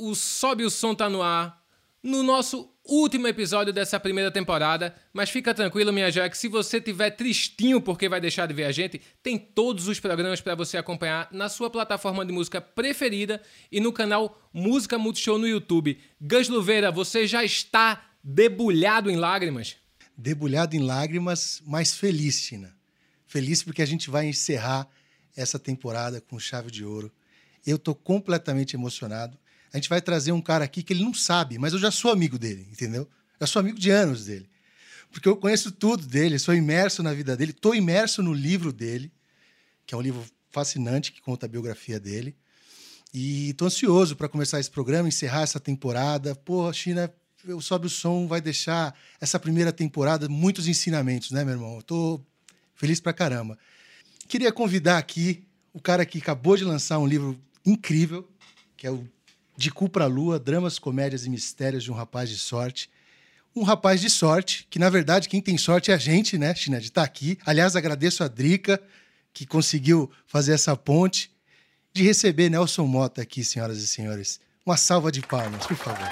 o Sobe o Som tá no ar, no nosso último episódio dessa primeira temporada, mas fica tranquilo, minha joia, que se você tiver tristinho porque vai deixar de ver a gente, tem todos os programas para você acompanhar na sua plataforma de música preferida e no canal Música Multishow no YouTube. Gus Luveira, você já está debulhado em lágrimas? Debulhado em lágrimas, mas feliz, Tina. Feliz porque a gente vai encerrar essa temporada com chave de ouro. Eu estou completamente emocionado. A gente vai trazer um cara aqui que ele não sabe, mas eu já sou amigo dele, entendeu? Já sou amigo de anos dele. Porque eu conheço tudo dele, sou imerso na vida dele, estou imerso no livro dele, que é um livro fascinante que conta a biografia dele. E estou ansioso para começar esse programa, encerrar essa temporada. Pô, China, o Sobe o Som vai deixar essa primeira temporada muitos ensinamentos, né, meu irmão? Estou feliz pra caramba. Queria convidar aqui o cara que acabou de lançar um livro incrível, que é o De Cu pra Lua, Dramas, Comédias e Mistérios de um Rapaz de Sorte. Um rapaz de sorte, que na verdade quem tem sorte é a gente, né, China, de estar tá aqui. Aliás, agradeço a Drica, que conseguiu fazer essa ponte, de receber Nelson Mota aqui, senhoras e senhores. Uma salva de palmas, por favor.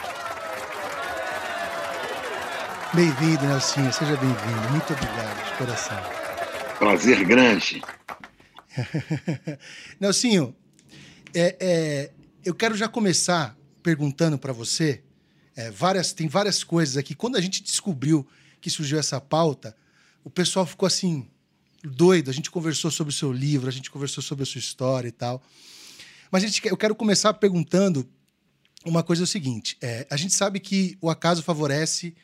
Bem-vindo, Nelson, seja bem-vindo. Muito obrigado, de coração. Prazer grande. Nelsinho, é, é, eu quero já começar perguntando para você. É, várias, tem várias coisas aqui. Quando a gente descobriu que surgiu essa pauta, o pessoal ficou assim, doido. A gente conversou sobre o seu livro, a gente conversou sobre a sua história e tal. Mas a gente, eu quero começar perguntando uma coisa: é o seguinte: é, a gente sabe que o acaso favorece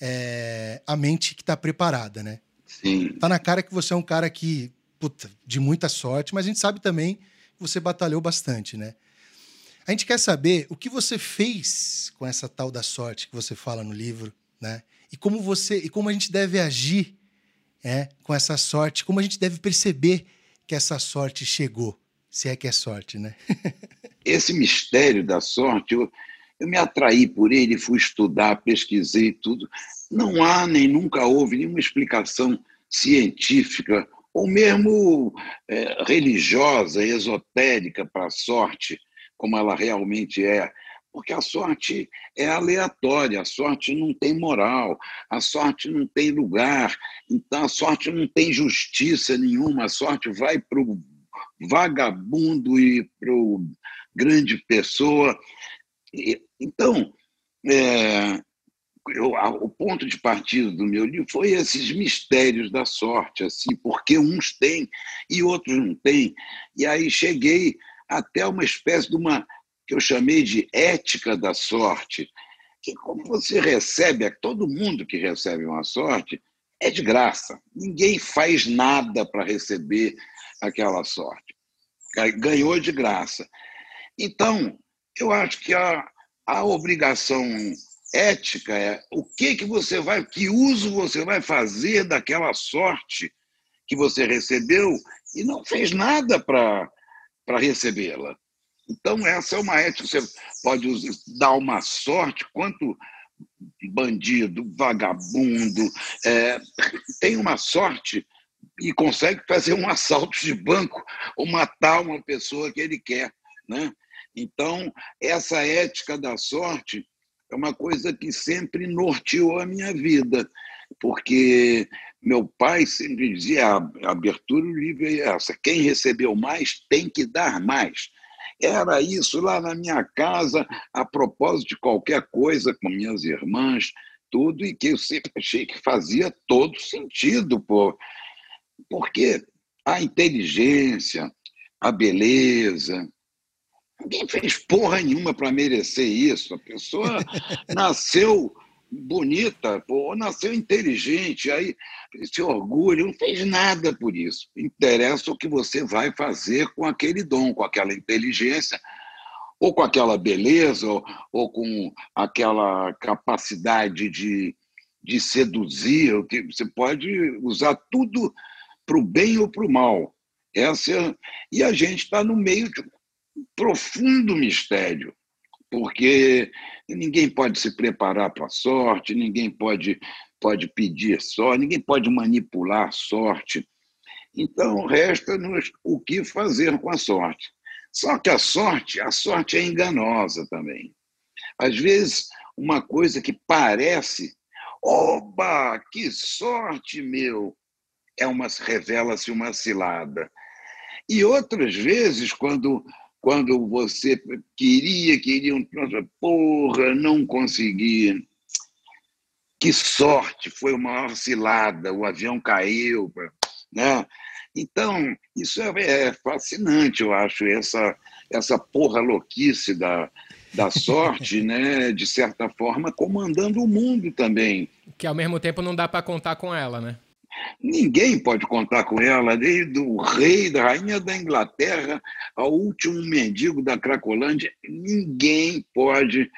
é, a mente que está preparada, né? Sim. Tá na cara que você é um cara que puta, de muita sorte, mas a gente sabe também que você batalhou bastante, né? A gente quer saber o que você fez com essa tal da sorte que você fala no livro, né? E como você e como a gente deve agir, é, com essa sorte, como a gente deve perceber que essa sorte chegou, se é que é sorte, né? Esse mistério da sorte, eu, eu me atraí por ele, fui estudar, pesquisei tudo. Não há nem nunca houve nenhuma explicação científica ou mesmo é, religiosa, esotérica para a sorte, como ela realmente é. Porque a sorte é aleatória, a sorte não tem moral, a sorte não tem lugar, então a sorte não tem justiça nenhuma, a sorte vai para o vagabundo e para o grande pessoa. Então, é, eu, o ponto de partida do meu livro foi esses mistérios da sorte, assim, porque uns têm e outros não têm. E aí cheguei até uma espécie de uma que eu chamei de ética da sorte, que como você recebe, todo mundo que recebe uma sorte é de graça. Ninguém faz nada para receber aquela sorte. Ganhou de graça. Então, eu acho que a, a obrigação ética é o que que você vai, que uso você vai fazer daquela sorte que você recebeu e não fez nada para para recebê-la. Então essa é uma ética. Você pode dar uma sorte quanto bandido, vagabundo é, tem uma sorte e consegue fazer um assalto de banco ou matar uma pessoa que ele quer, né? Então essa ética da sorte é uma coisa que sempre norteou a minha vida, porque meu pai sempre dizia: a abertura do livro é essa, quem recebeu mais tem que dar mais. Era isso lá na minha casa, a propósito de qualquer coisa com minhas irmãs, tudo, e que eu sempre achei que fazia todo sentido, pô. porque a inteligência, a beleza, Ninguém fez porra nenhuma para merecer isso. A pessoa nasceu bonita, ou nasceu inteligente, aí esse orgulho, não fez nada por isso. Interessa o que você vai fazer com aquele dom, com aquela inteligência, ou com aquela beleza, ou, ou com aquela capacidade de, de seduzir, você pode usar tudo para o bem ou para o mal. Essa, e a gente está no meio de profundo mistério, porque ninguém pode se preparar para a sorte, ninguém pode, pode pedir sorte, ninguém pode manipular a sorte. Então, resta-nos o que fazer com a sorte. Só que a sorte, a sorte é enganosa também. Às vezes, uma coisa que parece, oba, que sorte, meu, é uma revela-se uma cilada. E outras vezes, quando quando você queria, queria um porra, não consegui. Que sorte, foi uma maior cilada, o avião caiu, né? Então, isso é, é fascinante, eu acho, essa, essa porra louquice da, da sorte, né, de certa forma, comandando o mundo também. Que ao mesmo tempo não dá para contar com ela, né? Ninguém pode contar com ela, desde o rei, da rainha da Inglaterra, ao último mendigo da Cracolândia, ninguém pode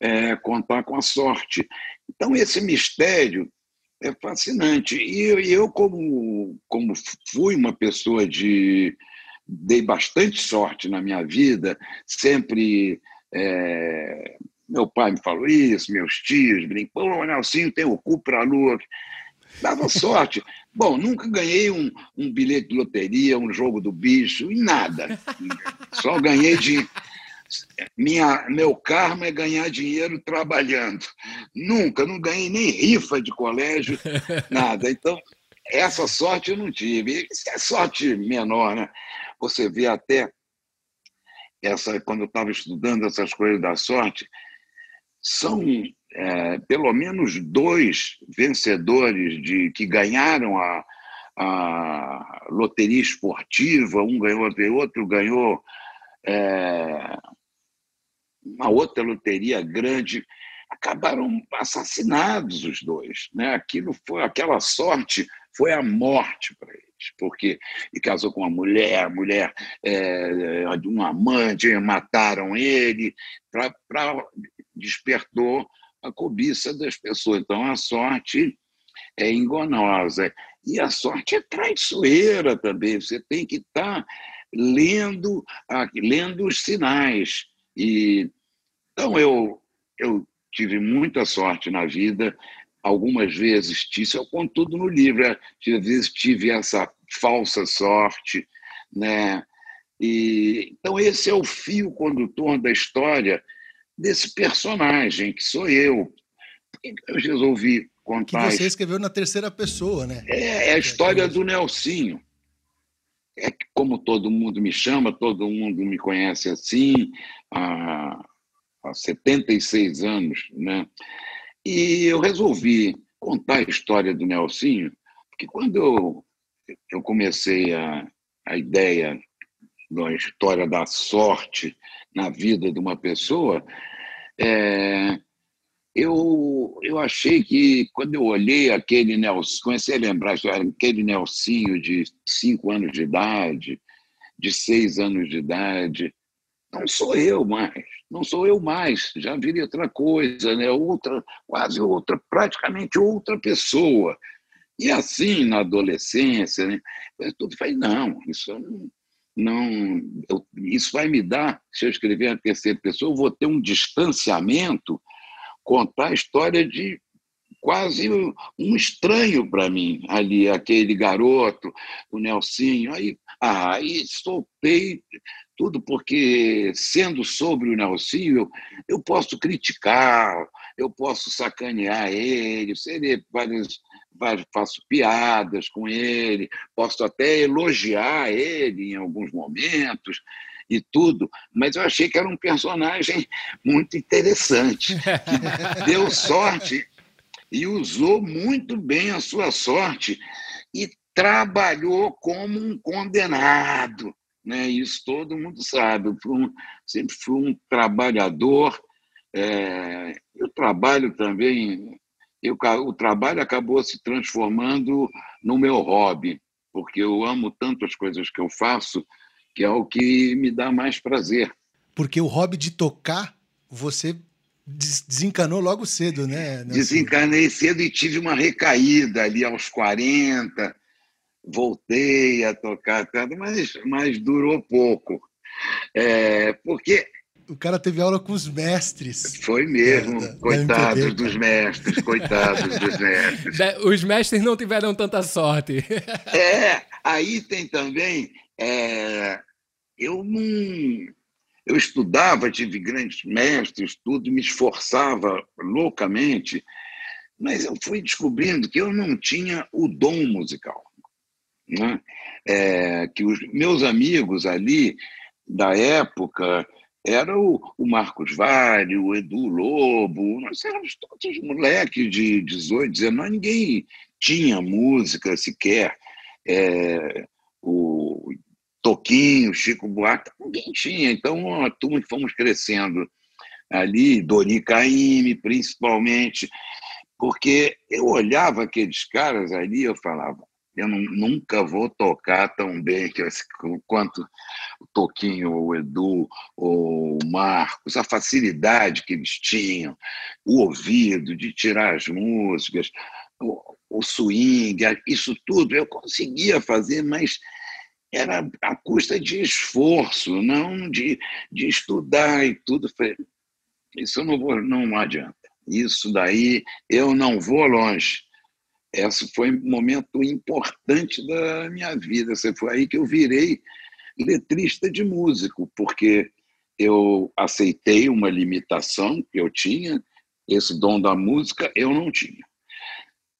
é, contar com a sorte. Então, esse mistério é fascinante. E eu, eu como, como fui uma pessoa de. dei bastante sorte na minha vida, sempre. É, meu pai me falou isso, meus tios brincam, pô, Nelsinho tem o cu para a lua. Dava sorte. Bom, nunca ganhei um, um bilhete de loteria, um jogo do bicho, em nada. Só ganhei de. Minha, meu karma é ganhar dinheiro trabalhando. Nunca, não ganhei nem rifa de colégio, nada. Então, essa sorte eu não tive. Isso é sorte menor, né? Você vê até essa quando eu estava estudando essas coisas da sorte, são é, pelo menos dois vencedores de que ganharam a, a loteria esportiva, um ganhou, outro ganhou é, uma outra loteria grande, acabaram assassinados os dois. Né? Aquilo foi, aquela sorte foi a morte para eles, porque ele casou com uma mulher, a mulher é, de um amante, mataram ele, pra, pra, despertou a cobiça das pessoas. Então, a sorte é enganosa. E a sorte é traiçoeira também. Você tem que estar tá lendo, lendo os sinais. E, então, eu, eu tive muita sorte na vida. Algumas vezes, isso eu conto tudo no livro, às vezes tive essa falsa sorte, né? E, então, esse é o fio condutor da história desse personagem, que sou eu. Por que eu resolvi contar? Que você escreveu na terceira pessoa, né? É, é a história do Nelsinho. É como todo mundo me chama, todo mundo me conhece assim, há, há 76 anos, né? E eu resolvi contar a história do Nelsinho, porque quando eu, eu comecei a, a ideia da história da sorte na vida de uma pessoa, é, eu, eu achei que, quando eu olhei aquele Nelson, comecei a lembrar aquele Nelsinho de cinco anos de idade, de seis anos de idade, não sou eu mais, não sou eu mais, já virei outra coisa, né? outra, quase outra, praticamente outra pessoa. E assim, na adolescência, né? eu falei, não, isso não, não eu, isso vai me dar, se eu escrever a terceira pessoa, eu vou ter um distanciamento, contar a história de quase um estranho para mim ali, aquele garoto, o Nelsinho. Aí, aí soltei tudo, porque sendo sobre o Nelsinho, eu, eu posso criticar, eu posso sacanear ele, seria várias faço piadas com ele, posso até elogiar ele em alguns momentos e tudo, mas eu achei que era um personagem muito interessante, que deu sorte e usou muito bem a sua sorte e trabalhou como um condenado. Né? Isso todo mundo sabe. Eu fui um, sempre fui um trabalhador. É, eu trabalho também eu, o trabalho acabou se transformando no meu hobby, porque eu amo tanto as coisas que eu faço, que é o que me dá mais prazer. Porque o hobby de tocar, você desencanou logo cedo, né? Nelson? Desencanei cedo e tive uma recaída ali aos 40, voltei a tocar, mas, mas durou pouco. É, porque o cara teve aula com os mestres. Foi mesmo. É, coitados MPB, dos mestres, coitados dos mestres. Os mestres não tiveram tanta sorte. É, aí tem também. É, eu não. eu estudava, tive grandes mestres, tudo, me esforçava loucamente, mas eu fui descobrindo que eu não tinha o dom musical. Né? É, que os meus amigos ali da época era o, o Marcos Vale, o Edu Lobo, nós éramos todos moleques de 18, 19, ninguém tinha música sequer. É, o Toquinho, Chico Buarque, ninguém tinha. Então, a turma que fomos crescendo ali, Doni Caymmi, principalmente, porque eu olhava aqueles caras ali eu falava, eu não, nunca vou tocar tão bem que, quanto o Toquinho, o Edu, o Marcos, a facilidade que eles tinham, o ouvido de tirar as músicas, o, o swing, isso tudo eu conseguia fazer, mas era a custa de esforço, não de, de estudar e tudo. Isso eu não vou, não adianta. Isso daí eu não vou longe. Esse foi um momento importante da minha vida. Foi aí que eu virei letrista de músico, porque eu aceitei uma limitação que eu tinha, esse dom da música eu não tinha.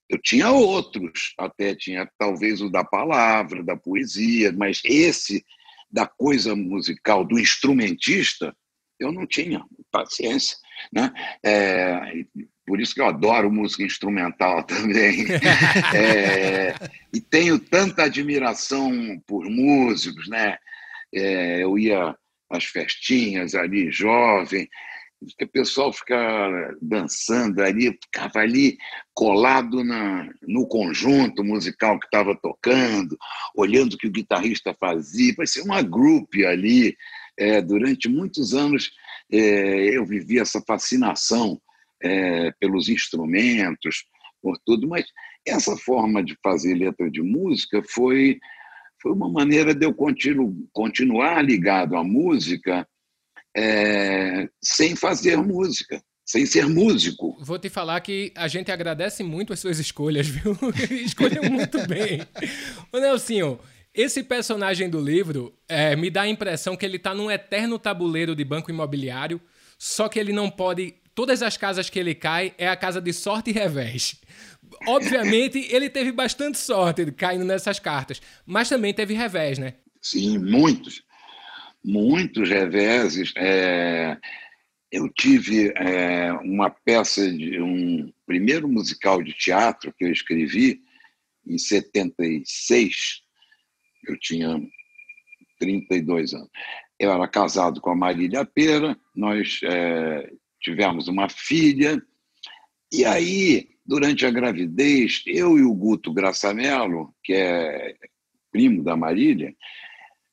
Eu tinha outros, até tinha talvez o da palavra, da poesia, mas esse da coisa musical, do instrumentista, eu não tinha paciência. Né? É, por isso que eu adoro música instrumental também. é, e tenho tanta admiração por músicos. Né? É, eu ia às festinhas ali, jovem, o pessoal ficava dançando ali, ficava ali colado na, no conjunto musical que estava tocando, olhando o que o guitarrista fazia, parecia uma group ali. É, durante muitos anos é, eu vivi essa fascinação é, pelos instrumentos, por tudo, mas essa forma de fazer letra de música foi, foi uma maneira de eu continu, continuar ligado à música é, sem fazer música, sem ser músico. Vou te falar que a gente agradece muito as suas escolhas, viu? Escolheu muito bem. Ô Nelsinho, esse personagem do livro é, me dá a impressão que ele está num eterno tabuleiro de banco imobiliário, só que ele não pode. Todas as casas que ele cai é a casa de sorte e revés. Obviamente, ele teve bastante sorte caindo nessas cartas, mas também teve revés, né? Sim, muitos muitos reveses. É, eu tive é, uma peça de um primeiro musical de teatro que eu escrevi em 76. Eu tinha 32 anos. Eu era casado com a Marília Pera, nós é, tivemos uma filha, e aí, durante a gravidez, eu e o Guto Graçamelo, que é primo da Marília,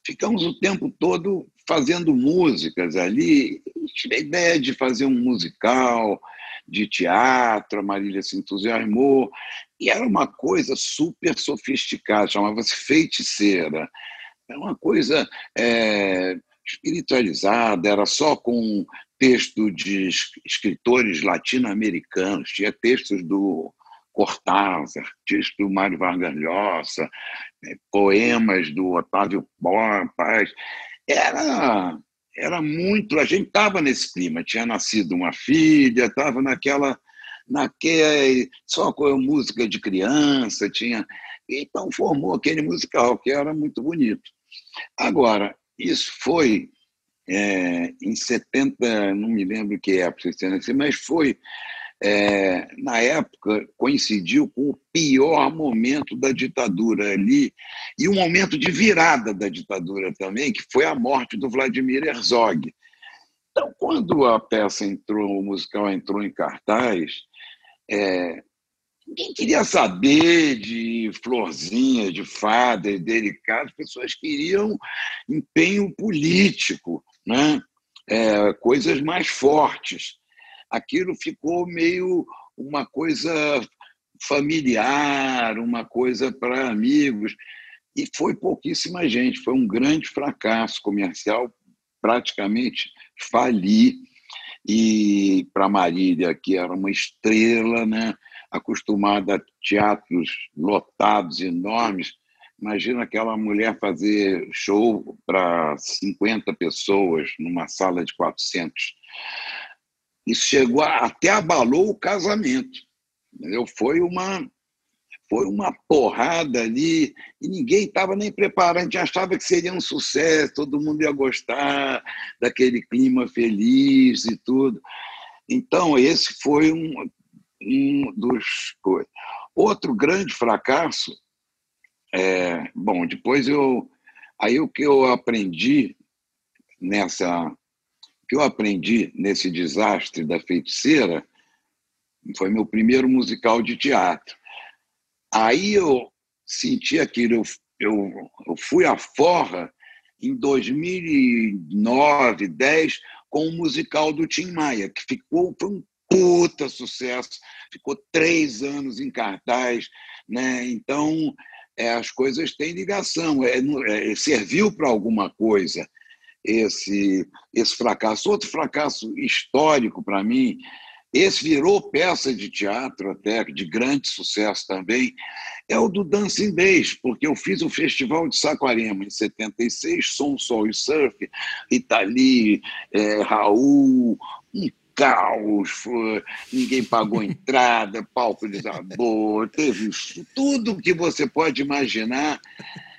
ficamos o tempo todo fazendo músicas ali. Tive a ideia de fazer um musical de teatro, a Marília se entusiasmou, e era uma coisa super sofisticada, chamava-se feiticeira. Era uma coisa é, espiritualizada, era só com texto de escritores latino-americanos, tinha textos do Cortázar, texto do Mário Vargas Llosa, né, poemas do Otávio Paz. Era, era muito. A gente estava nesse clima, tinha nascido uma filha, estava naquela. naquele, só com música de criança, tinha. Então formou aquele musical, que era muito bonito. Agora, isso foi é, em 70, não me lembro que época, mas foi é, na época, coincidiu com o pior momento da ditadura ali, e um momento de virada da ditadura também, que foi a morte do Vladimir Herzog. Então, quando a peça entrou, o musical entrou em cartaz, é, ninguém queria saber de florzinha, de fada e delicado, as pessoas queriam empenho político, né? É, coisas mais fortes aquilo ficou meio uma coisa familiar, uma coisa para amigos. E foi pouquíssima gente, foi um grande fracasso comercial, praticamente fali. E para Marília, que era uma estrela, né, acostumada a teatros lotados, enormes, Imagina aquela mulher fazer show para 50 pessoas numa sala de 400. Isso chegou a, até abalou o casamento. Entendeu? Foi uma foi uma porrada ali e ninguém estava nem preparado. A gente achava que seria um sucesso, todo mundo ia gostar daquele clima feliz e tudo. Então, esse foi um, um dos. Outro grande fracasso, é, bom, depois eu. Aí o que eu aprendi nessa. O que eu aprendi nesse desastre da feiticeira foi meu primeiro musical de teatro. Aí eu senti aquilo, eu, eu, eu fui à forra em 2009, 10, com o musical do Tim Maia, que ficou, foi um puta sucesso, ficou três anos em cartaz, né? Então é, as coisas têm ligação, é, é serviu para alguma coisa esse esse fracasso. Outro fracasso histórico para mim, esse virou peça de teatro até de grande sucesso também, é o do Dancing Days, porque eu fiz o Festival de Saquarema em 76, Som, Sol e Surf, Itali, é, Raul, um caos, foi, ninguém pagou entrada, palco desabou, teve tudo que você pode imaginar.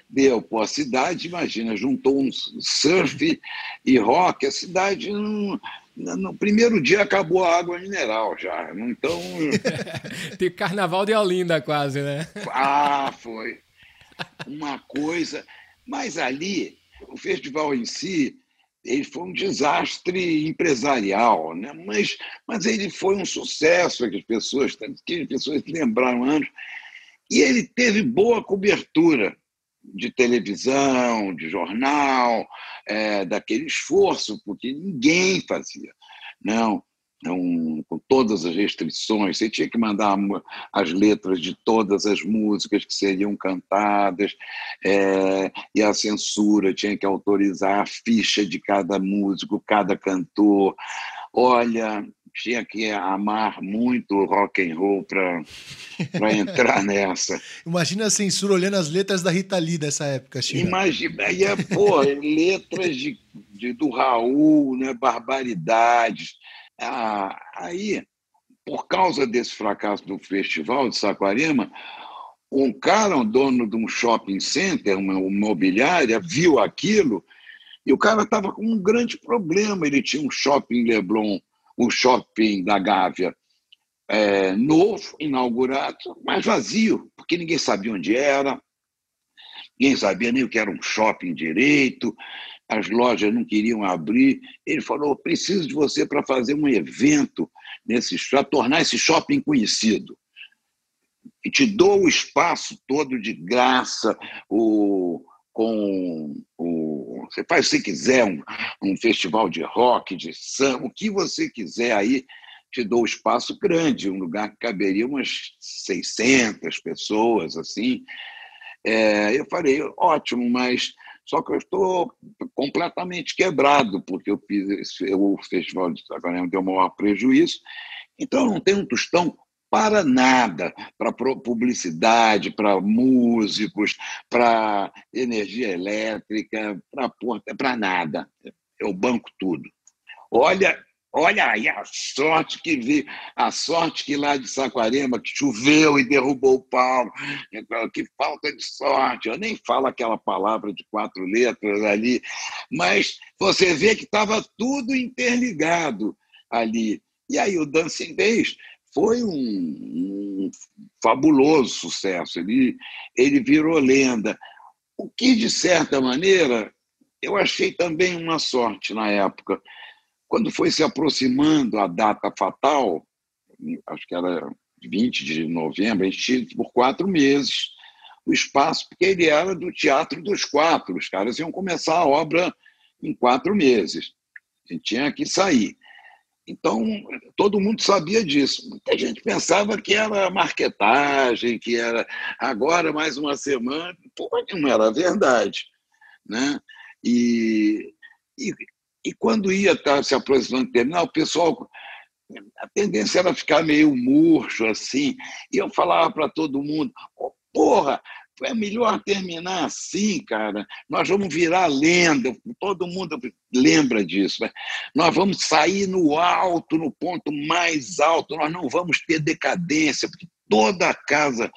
Deu, pô, a cidade, imagina, juntou um surf e rock, a cidade não, no primeiro dia acabou a água mineral já. Então. Tem carnaval de Olinda quase, né? ah, foi. Uma coisa. Mas ali, o festival em si, ele foi um desastre empresarial, né? mas, mas ele foi um sucesso, que as pessoas, que as pessoas lembraram anos. E ele teve boa cobertura de televisão, de jornal, é, daquele esforço, porque ninguém fazia. Não, não, com todas as restrições, você tinha que mandar as letras de todas as músicas que seriam cantadas, é, e a censura tinha que autorizar a ficha de cada músico, cada cantor. Olha, tinha que amar muito rock and roll para entrar nessa. Imagina a censura olhando as letras da Rita Lee dessa época, China. Imagina, aí é, pô, letras de, de, do Raul, né, barbaridades. Ah, aí, por causa desse fracasso do festival de Saquarema, um cara, um dono de um shopping center, uma imobiliária, viu aquilo e o cara estava com um grande problema. Ele tinha um shopping Leblon o shopping da Gávea é, novo, inaugurado, mas vazio, porque ninguém sabia onde era, ninguém sabia nem o que era um shopping direito, as lojas não queriam abrir. Ele falou: preciso de você para fazer um evento nesse para tornar esse shopping conhecido. E te dou o espaço todo de graça, o, com o. Você faz se quiser, um, um festival de rock, de samba, o que você quiser aí, te dou espaço grande, um lugar que caberia umas 600 pessoas, assim. É, eu falei, ótimo, mas só que eu estou completamente quebrado, porque eu fiz esse, o Festival de Sacanagem deu maior prejuízo, então eu não tenho um tostão para nada, para publicidade, para músicos, para energia elétrica, para nada. Eu banco tudo. Olha, olha aí a sorte que vi, a sorte que lá de Saquarema que choveu e derrubou o pau. Que falta de sorte. Eu nem falo aquela palavra de quatro letras ali, mas você vê que estava tudo interligado ali. E aí o Dancing Days foi um, um, fabuloso sucesso. Ele, ele virou lenda. O que, de certa maneira, eu achei também uma sorte na época. Quando foi se aproximando a data fatal, acho que era 20 de novembro, a gente por quatro meses o espaço, porque ele era do Teatro dos Quatro. Os caras iam começar a obra em quatro meses. A gente tinha que sair. Então, todo mundo sabia disso. Muita gente pensava que era marketagem, que era agora mais uma semana. Pô, não era verdade. Né? E, e, e quando ia estar se aproximando do terminal, o pessoal. A tendência era ficar meio murcho assim. E eu falava para todo mundo: oh, porra, é melhor terminar assim, cara. Nós vamos virar lenda, todo mundo lembra disso. Né? Nós vamos sair no alto, no ponto mais alto, nós não vamos ter decadência, porque toda casa,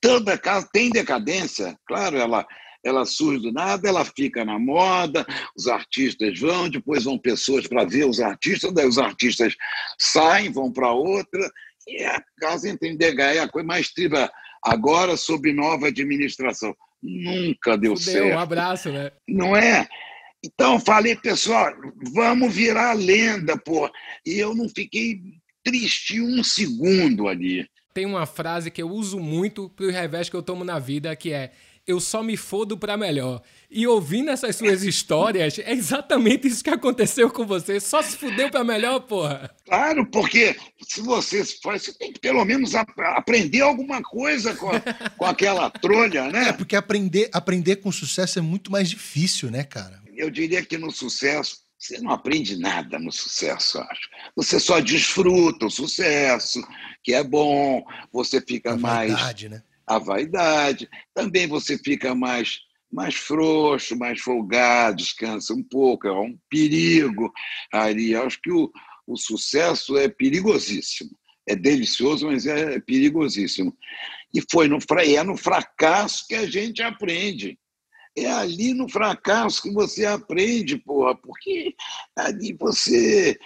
toda casa tem decadência. Claro, ela, ela surge do nada, ela fica na moda, os artistas vão, depois vão pessoas para ver os artistas, daí os artistas saem, vão para outra, e a casa entra em DH, é a coisa mais triva agora sob nova administração. Nunca deu Fudeu, certo. Um abraço, né? Não é? Então, falei, pessoal, vamos virar lenda, pô. E eu não fiquei triste um segundo ali. Tem uma frase que eu uso muito pro revés que eu tomo na vida, que é eu só me fodo para melhor. E ouvindo essas suas histórias, é exatamente isso que aconteceu com você. Só se fudeu para melhor, porra. Claro, porque se você faz, você tem que pelo menos aprender alguma coisa com, a, com aquela trolha, né? É, porque aprender, aprender com sucesso é muito mais difícil, né, cara? Eu diria que no sucesso, você não aprende nada no sucesso, acho. Você só desfruta o sucesso, que é bom, você fica A mais. vaidade, né? A vaidade. Também você fica mais, mais frouxo, mais folgado, descansa um pouco, é um perigo ali. Acho que o, o sucesso é perigosíssimo. É delicioso, mas é perigosíssimo. E foi no, é no fracasso que a gente aprende. É ali no fracasso que você aprende, porra, porque ali você,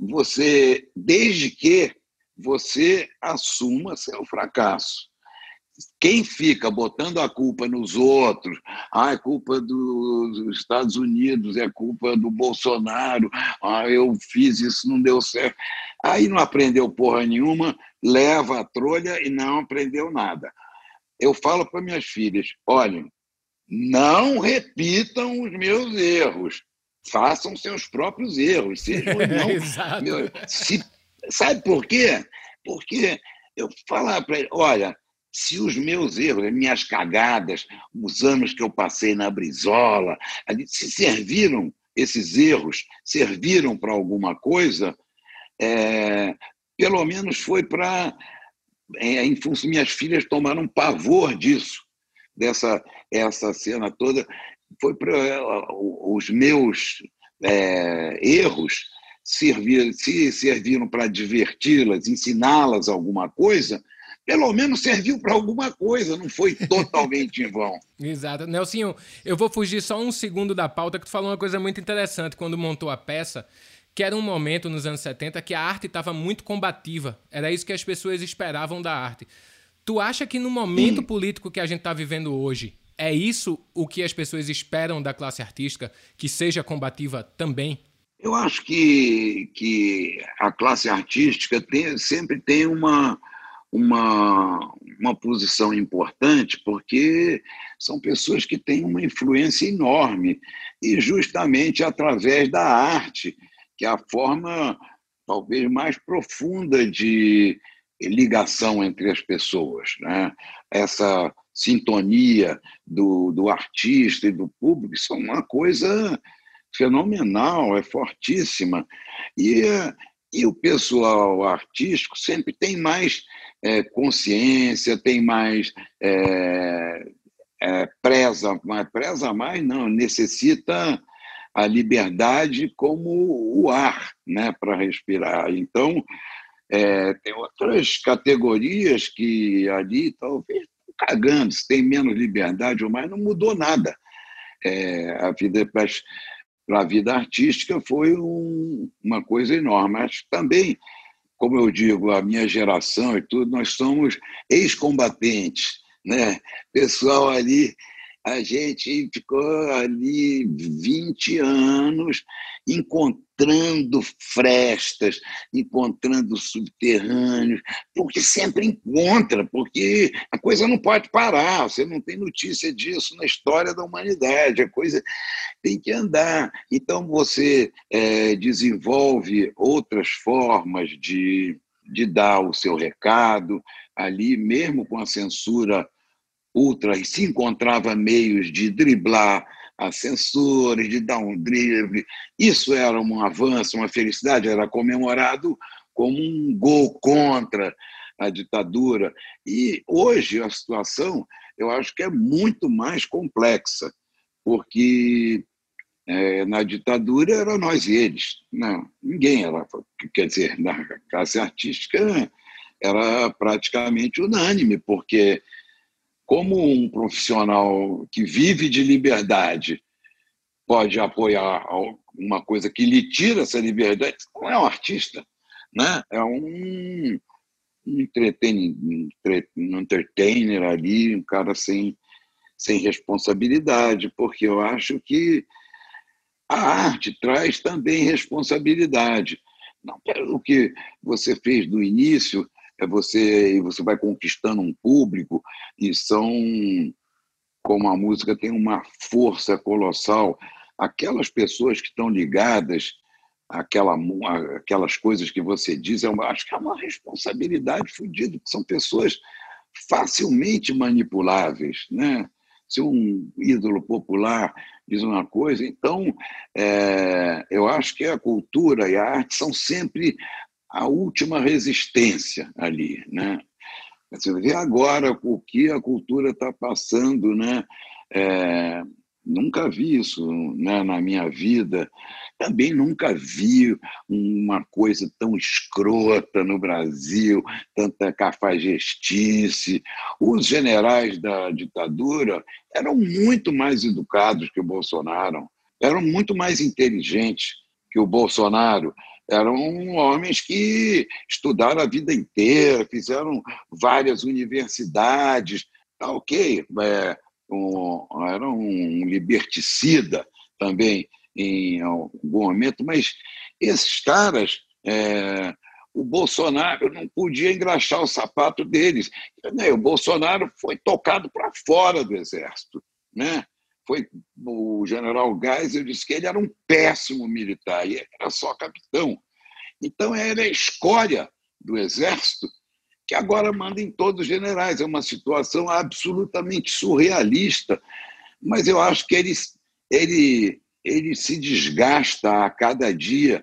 você desde que você assuma seu fracasso quem fica botando a culpa nos outros, ah, é culpa dos Estados Unidos, é culpa do Bolsonaro, ah, eu fiz isso, não deu certo. Aí não aprendeu porra nenhuma, leva a trolha e não aprendeu nada. Eu falo para minhas filhas: olhem, não repitam os meus erros, façam seus próprios erros, sejam não. Meu, se, sabe por quê? Porque eu falar para ele, olha, se os meus erros, as minhas cagadas, os anos que eu passei na Brizola, se serviram, esses erros serviram para alguma coisa, é, pelo menos foi para. É, minhas filhas tomaram pavor disso, dessa essa cena toda. Foi para os meus é, erros servir, se serviram para diverti-las, ensiná-las alguma coisa, pelo menos serviu para alguma coisa, não foi totalmente em vão. Exato. Nelsinho, eu vou fugir só um segundo da pauta, que tu falou uma coisa muito interessante quando montou a peça, que era um momento nos anos 70 que a arte estava muito combativa. Era isso que as pessoas esperavam da arte. Tu acha que no momento político que a gente está vivendo hoje, é isso o que as pessoas esperam da classe artística, que seja combativa também? Eu acho que, que a classe artística tem, sempre tem uma, uma, uma posição importante, porque são pessoas que têm uma influência enorme, e justamente através da arte, que é a forma talvez mais profunda de ligação entre as pessoas. Né? Essa sintonia do, do artista e do público, isso é uma coisa fenomenal, é fortíssima. E, e o pessoal artístico sempre tem mais é, consciência, tem mais. É, é, preza, mas preza mais, não, necessita a liberdade como o ar né, para respirar. Então, é, tem outras categorias que ali talvez cagando, se tem menos liberdade ou mais, não mudou nada. É, a vida para a vida artística foi um, uma coisa enorme, mas também como eu digo, a minha geração e tudo, nós somos ex-combatentes, né? Pessoal ali, a gente ficou ali 20 anos encontrando frestas, encontrando subterrâneos, porque sempre encontra, porque a coisa não pode parar, você não tem notícia disso na história da humanidade, a coisa tem que andar. Então você é, desenvolve outras formas de, de dar o seu recado ali, mesmo com a censura ultra, e se encontrava meios de driblar a censura, de dar um drible. Isso era um avanço, uma felicidade, era comemorado como um gol contra a ditadura. E hoje a situação, eu acho que é muito mais complexa, porque é, na ditadura era nós e eles. Não, ninguém era. Quer dizer, na classe artística era praticamente unânime, porque como um profissional que vive de liberdade pode apoiar uma coisa que lhe tira essa liberdade, não é um artista, né? é um, um entertainer ali, um cara sem, sem responsabilidade, porque eu acho que a arte traz também responsabilidade. Não pelo que você fez no início, você você vai conquistando um público e são como a música tem uma força colossal aquelas pessoas que estão ligadas àquela, aquelas coisas que você diz, eu acho que é uma responsabilidade fodida, são pessoas facilmente manipuláveis. Né? Se um ídolo popular diz uma coisa, então é, eu acho que a cultura e a arte são sempre a última resistência ali. Né? Você vê agora o que a cultura está passando, né? É, Nunca vi isso né, na minha vida. Também nunca vi uma coisa tão escrota no Brasil, tanta cafajestice. Os generais da ditadura eram muito mais educados que o Bolsonaro, eram muito mais inteligentes que o Bolsonaro. Eram homens que estudaram a vida inteira, fizeram várias universidades. Tá ok, é, um, era um liberticida também em algum momento, mas esses caras, é, o Bolsonaro não podia engraxar o sapato deles. O Bolsonaro foi tocado para fora do Exército. Né? Foi, o general Geisel disse que ele era um péssimo militar, e era só capitão. Então, era a escória do Exército que agora manda em todos os generais. É uma situação absolutamente surrealista, mas eu acho que ele, ele, ele se desgasta a cada dia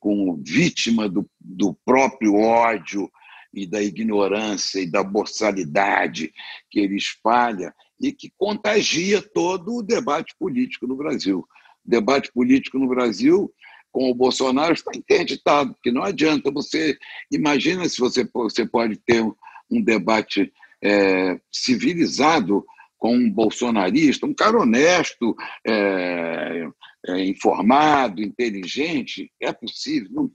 como vítima do, do próprio ódio e da ignorância e da boçalidade que ele espalha e que contagia todo o debate político no Brasil. O debate político no Brasil com o Bolsonaro está interditado, porque não adianta você. Imagina se você, você pode ter um debate é, civilizado com um bolsonarista, um cara honesto, é, é, informado, inteligente. É possível? Não,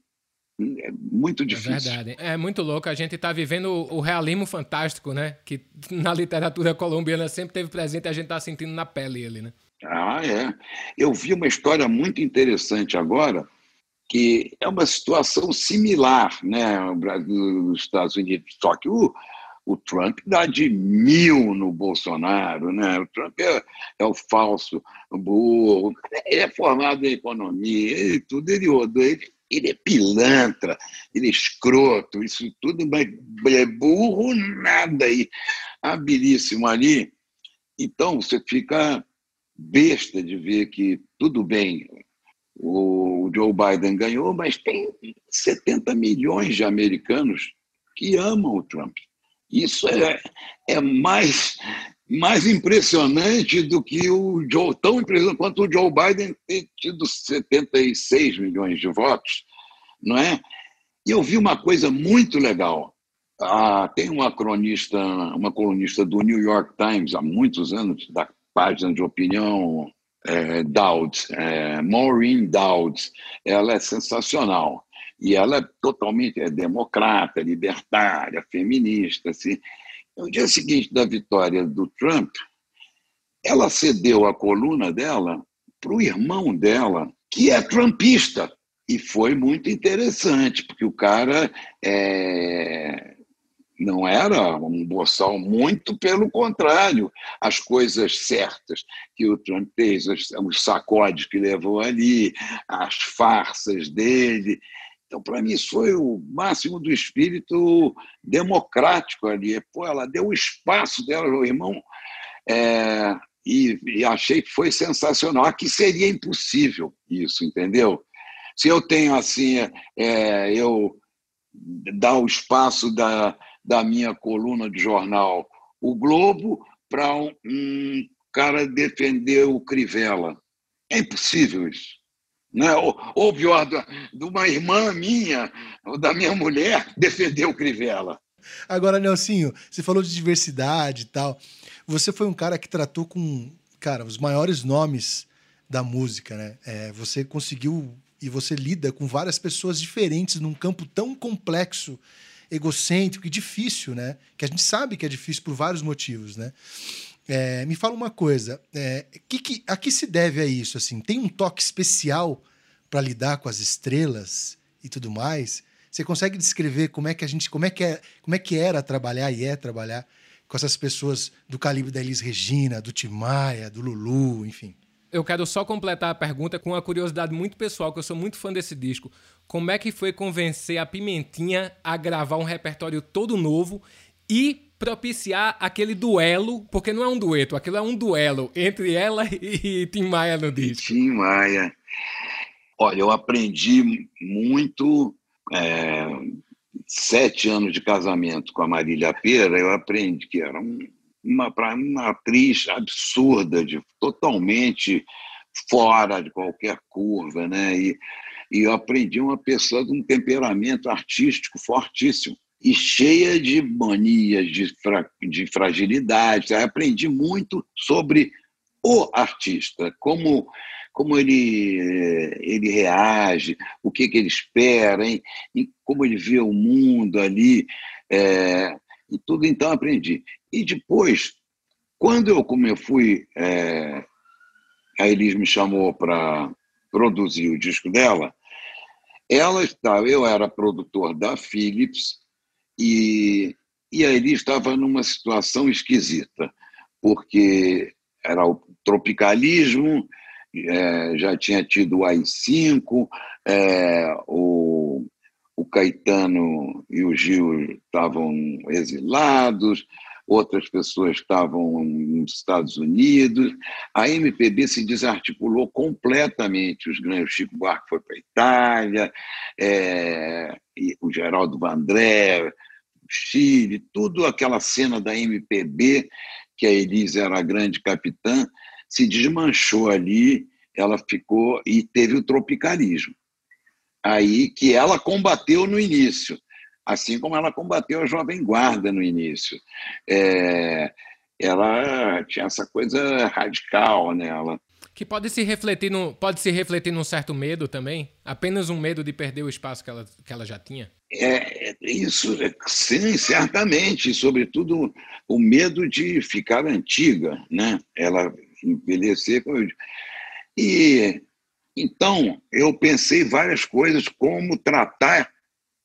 é muito é difícil. É verdade. É muito louco. A gente está vivendo o realismo fantástico, né? Que na literatura colombiana sempre teve presente e a gente está sentindo na pele ele, né? Ah, é. Eu vi uma história muito interessante agora, que é uma situação similar, né, nos Estados Unidos, só que o, o Trump dá de mil no Bolsonaro, né? O Trump é, é o falso burro, ele é formado em economia, ele, tudo ele odeia, ele, ele é pilantra, ele é escroto, isso tudo, mas é burro nada, e habilíssimo ali. Então, você fica besta de ver que, tudo bem, o Joe Biden ganhou, mas tem 70 milhões de americanos que amam o Trump. Isso é, é mais, mais impressionante do que o Joe, tão impressionante quanto o Joe Biden ter tido 76 milhões de votos, não é? E eu vi uma coisa muito legal. Ah, tem uma cronista, uma colunista do New York Times há muitos anos, da página de opinião é, Dowd, é, Maureen Dowd, ela é sensacional. E ela é totalmente é democrata, libertária, feminista. Assim. No dia seguinte da vitória do Trump, ela cedeu a coluna dela para o irmão dela, que é trumpista. E foi muito interessante, porque o cara é, não era um boçal, muito pelo contrário. As coisas certas que o Trump fez, os sacodes que levou ali, as farsas dele. Então, para mim, isso foi o máximo do espírito democrático ali. Pô, ela deu o espaço dela, o irmão, é, e, e achei que foi sensacional. Aqui seria impossível isso, entendeu? Se eu tenho assim, é, eu dar o espaço da, da minha coluna de jornal O Globo para um, um cara defender o Crivella. É impossível isso. Né? Ou, ou pior, de uma irmã minha, ou da minha mulher, defender o Crivella. Agora, Nelsinho, você falou de diversidade e tal. Você foi um cara que tratou com, cara, os maiores nomes da música, né? É, você conseguiu e você lida com várias pessoas diferentes num campo tão complexo, egocêntrico e difícil, né? Que a gente sabe que é difícil por vários motivos, né? É, me fala uma coisa, é, que, que, a que se deve a isso? Assim, tem um toque especial para lidar com as estrelas e tudo mais? Você consegue descrever como é que a gente, como é que é, como é que era trabalhar e é trabalhar com essas pessoas do calibre da Elis Regina, do Tim Maia, do Lulu, enfim? Eu quero só completar a pergunta com uma curiosidade muito pessoal, que eu sou muito fã desse disco. Como é que foi convencer a Pimentinha a gravar um repertório todo novo e propiciar aquele duelo, porque não é um dueto, aquilo é um duelo entre ela e Tim Maia no disco. Tim Maia. Olha, eu aprendi muito. É, sete anos de casamento com a Marília Pera, eu aprendi que era um, uma, uma atriz absurda, de, totalmente fora de qualquer curva, né? E, e eu aprendi uma pessoa de um temperamento artístico fortíssimo e cheia de manias, de, fra, de fragilidade. Eu aprendi muito sobre o artista, como, como ele, ele reage, o que, que ele espera, hein? E como ele vê o mundo ali. É, e tudo então aprendi. E depois, quando eu, como eu fui, é, a Elis me chamou para produzir o disco dela, ela estava, eu era produtor da Philips, e, e aí ele estava numa situação esquisita, porque era o tropicalismo, é, já tinha tido o AI-5, é, o, o Caetano e o Gil estavam exilados, outras pessoas estavam nos Estados Unidos. A MPB se desarticulou completamente. Os grandes, o Chico Buarque foi para a Itália, é, o Geraldo Vandré, Chile, tudo aquela cena da MPB, que a Elise era a grande capitã, se desmanchou ali, ela ficou e teve o tropicalismo. Aí que ela combateu no início assim como ela combateu a Jovem Guarda no início. É, ela tinha essa coisa radical nela. Que pode se refletir no, pode se refletir num certo medo também? Apenas um medo de perder o espaço que ela, que ela já tinha? É, isso, sim, certamente. Sobretudo o medo de ficar antiga, né? Ela envelhecer. E então eu pensei várias coisas como tratar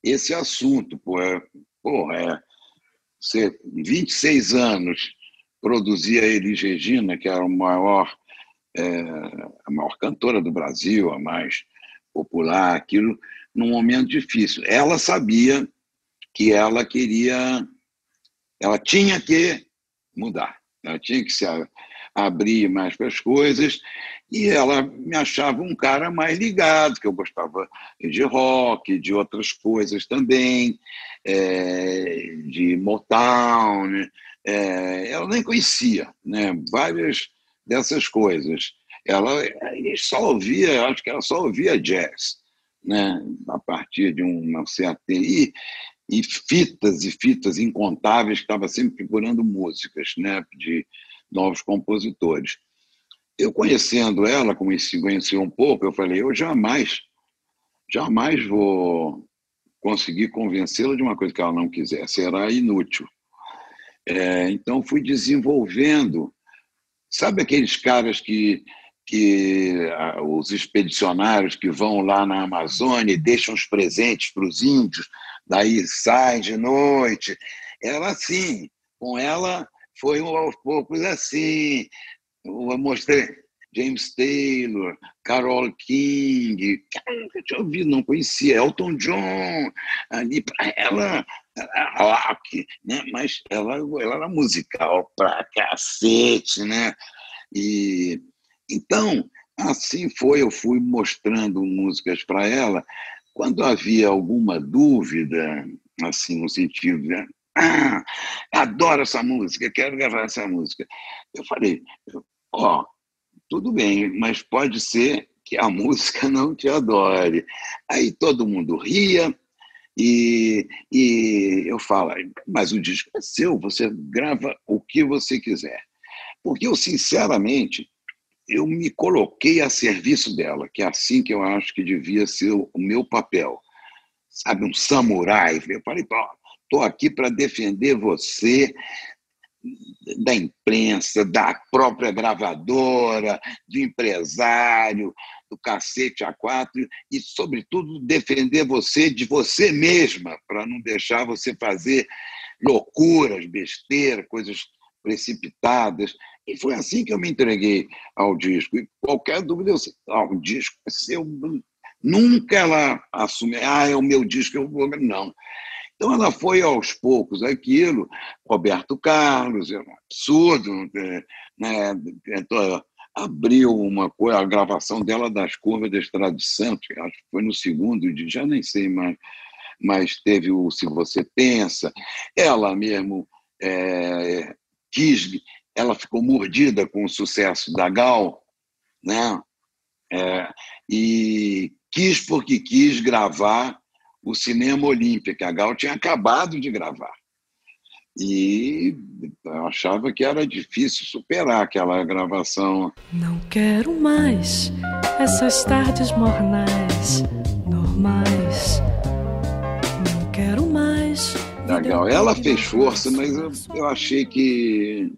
esse assunto. Pô, é, porra, é, você, 26 anos produzia Elis Regina, que era o maior, é, a maior cantora do Brasil, a mais popular, aquilo num momento difícil. Ela sabia que ela queria, ela tinha que mudar, ela tinha que se abrir mais para as coisas e ela me achava um cara mais ligado, que eu gostava de rock, de outras coisas também, é, de Motown. É, ela nem conhecia né? várias dessas coisas. Ela só ouvia, acho que ela só ouvia jazz, né? a partir de uma certa. E, e fitas e fitas incontáveis que estava sempre procurando músicas né? de novos compositores. Eu conhecendo ela, como se conheceu um pouco, eu falei, eu jamais, jamais vou conseguir convencê-la de uma coisa que ela não quiser, será inútil. É, então fui desenvolvendo, sabe aqueles caras que que os expedicionários que vão lá na Amazônia e deixam os presentes para os índios, daí saem de noite. Ela assim, com ela foi aos poucos assim, eu mostrei James Taylor, Carole King, eu nunca tinha ouvido, não conhecia, Elton John, ali para ela, rock, né? mas ela, ela era musical pra cacete, né? E então, assim foi, eu fui mostrando músicas para ela, quando havia alguma dúvida, assim, no sentido, né? Ah, adoro essa música, quero gravar essa música. Eu falei, ó, oh, tudo bem, mas pode ser que a música não te adore. Aí todo mundo ria, e, e eu falo, mas o disco é seu, você grava o que você quiser. Porque eu, sinceramente, eu me coloquei a serviço dela, que é assim que eu acho que devia ser o meu papel. Sabe, um samurai. Eu falei, estou aqui para defender você da imprensa, da própria gravadora, do empresário, do cacete a quatro e, sobretudo, defender você de você mesma, para não deixar você fazer loucuras, besteiras, coisas precipitadas. E foi assim que eu me entreguei ao disco. E qualquer dúvida, eu sei, ah, o disco é seu. Nunca ela assume, ah, é o meu disco, eu vou. Não. Então ela foi aos poucos aquilo, Roberto Carlos, é um absurdo, né? né abriu uma coisa, a gravação dela das curvas da Estrada de Santos, acho que foi no segundo, já nem sei mais, mas teve o Se Você Pensa, ela mesmo é, quis, ela ficou mordida com o sucesso da Gal, né? É, e quis porque quis gravar o Cinema Olímpico, que a Gal tinha acabado de gravar. E eu achava que era difícil superar aquela gravação. Não quero mais essas tardes mornais, normais. Não quero mais. Legal. Ela fez força, mas eu, eu achei que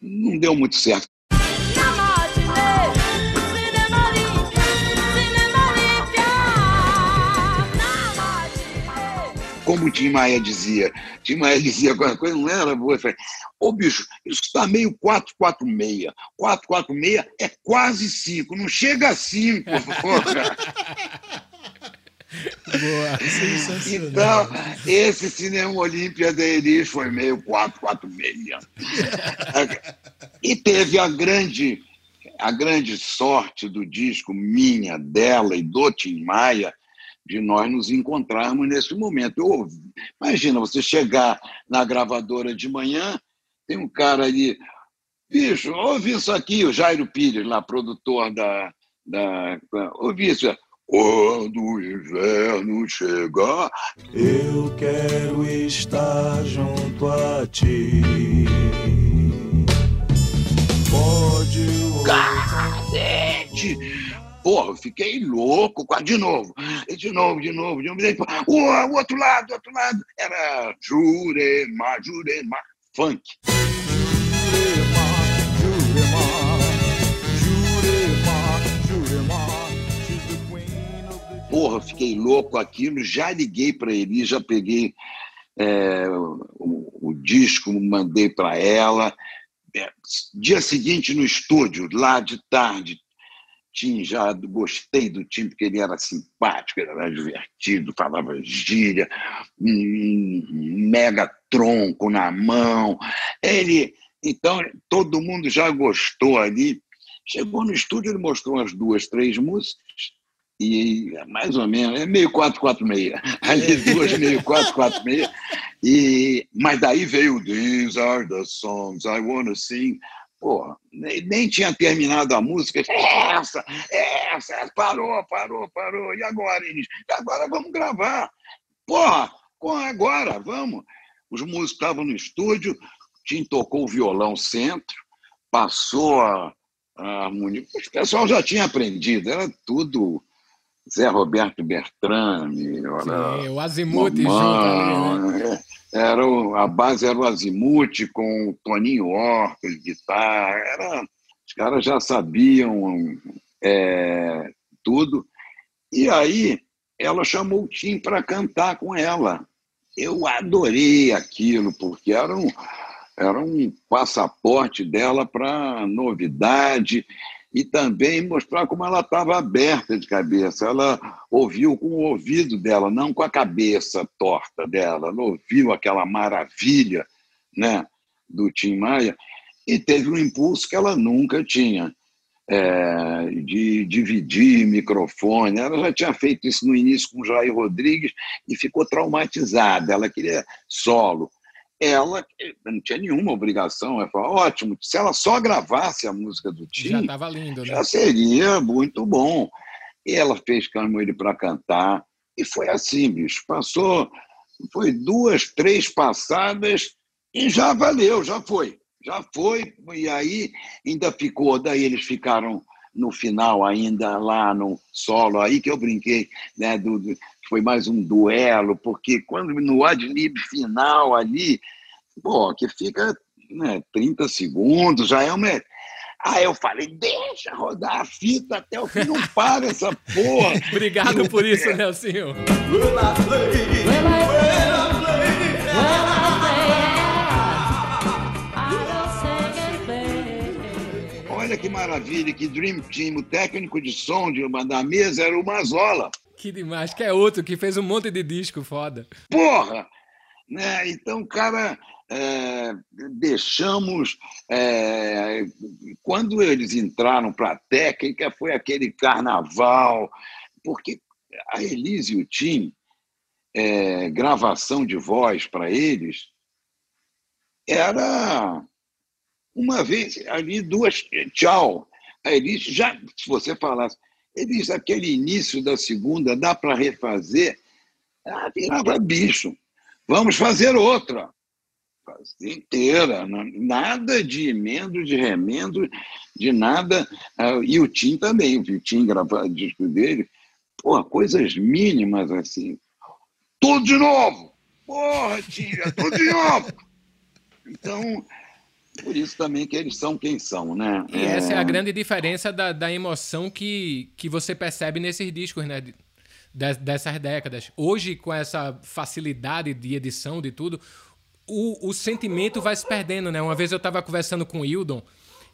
não deu muito certo. Como o Tim Maia dizia. Tim Maia dizia alguma coisa, não era boa. falei, ô bicho, isso está meio 446. 446 é quase 5, não chega a 5, porra. Boa, Então, esse Cinema Olímpia da Elis foi meio 446. e teve a grande, a grande sorte do disco minha, dela e do Tim Maia, de nós nos encontrarmos nesse momento. Eu, imagina você chegar na gravadora de manhã, tem um cara ali, bicho, ouve isso aqui, o Jairo Pires, lá, produtor da. da ouvi isso. Quando o inverno chegar, eu quero estar junto a ti. Pode. Cacete! Porra, eu fiquei louco, de novo, e de novo, de novo, de novo. O, o outro lado, o outro lado, era Jurema, Jurema, funk. Porra, fiquei louco aquilo, já liguei para ele, já peguei é, o, o, disco, mandei para ela. É, dia seguinte no estúdio, lá de tarde, Tim já gostei do Tim porque ele era simpático, ele era divertido, falava gíria, um mega tronco na mão. Ele, então, todo mundo já gostou ali. Chegou no estúdio, ele mostrou umas duas, três músicas, e mais ou menos, é meio 446. Ali duas, meio 446. E, mas daí veio These are the songs I wanna sing pô, nem, nem, tinha terminado a música, é essa, é essa, parou, parou, parou, e agora, Inês? Agora vamos gravar. Porra, agora, vamos. Os músicos estavam no estúdio, Tim tocou o violão centro, passou a, a harmonia. O pessoal já tinha aprendido, era tudo Zé Roberto Bertrame. Sim, o Azimuth junto ali, né? Era o, a base era o Azimuth com o Toninho Orcas, guitarra. Era, os caras já sabiam é, tudo. E aí ela chamou o Tim para cantar com ela. Eu adorei aquilo, porque era um, era um passaporte dela para novidade e também mostrar como ela estava aberta de cabeça. Ela ouviu com o ouvido dela, não com a cabeça torta dela. Ela ouviu aquela maravilha né, do Tim Maia e teve um impulso que ela nunca tinha. é, de dividir microfone. Ela já tinha feito isso no início com Jair Rodrigues e ficou traumatizada. Ela queria solo. Ela não tinha nenhuma obrigação. Ela falou: ótimo, se ela só gravasse a música do Tim, já, tava lindo, né? já seria muito bom. E ela fez Camo ele para cantar. E foi assim, bicho. Passou, foi duas, três passadas e já valeu, já foi já foi, e aí ainda ficou, daí eles ficaram no final ainda lá no solo, aí que eu brinquei, né, do, do foi mais um duelo, porque quando no adlib final ali, pô, que fica né, 30 segundos, já é uma... Aí eu falei, deixa rodar a fita até o fim, não para essa porra. Obrigado por isso, Nelsinho. Olha que maravilha, que Dream Team, o técnico de som de uma da mesa era o Mazola. Que demais, que é outro que fez um monte de disco foda. Porra! Né? Então, cara, é, deixamos. É, quando eles entraram para a técnica, foi aquele carnaval, porque a Elise e o Tim, é, gravação de voz para eles, era uma vez ali, duas, tchau. Aí ele disse, já, se você falasse, ele disse, aquele início da segunda dá para refazer? Ah, virava bicho. Vamos fazer outra. Fazer inteira. Nada de emendo, de remendo, de nada. Ah, e o Tim também, o Tim gravava o disco dele. Pô, coisas mínimas assim. Tudo de novo! Porra, Tim, tudo de novo! Então, por isso também que eles são quem são, né? E é... essa é a grande diferença da, da emoção que, que você percebe nesses discos, né? dessas décadas. Hoje, com essa facilidade de edição, de tudo, o, o sentimento vai se perdendo, né? Uma vez eu tava conversando com o Hildon,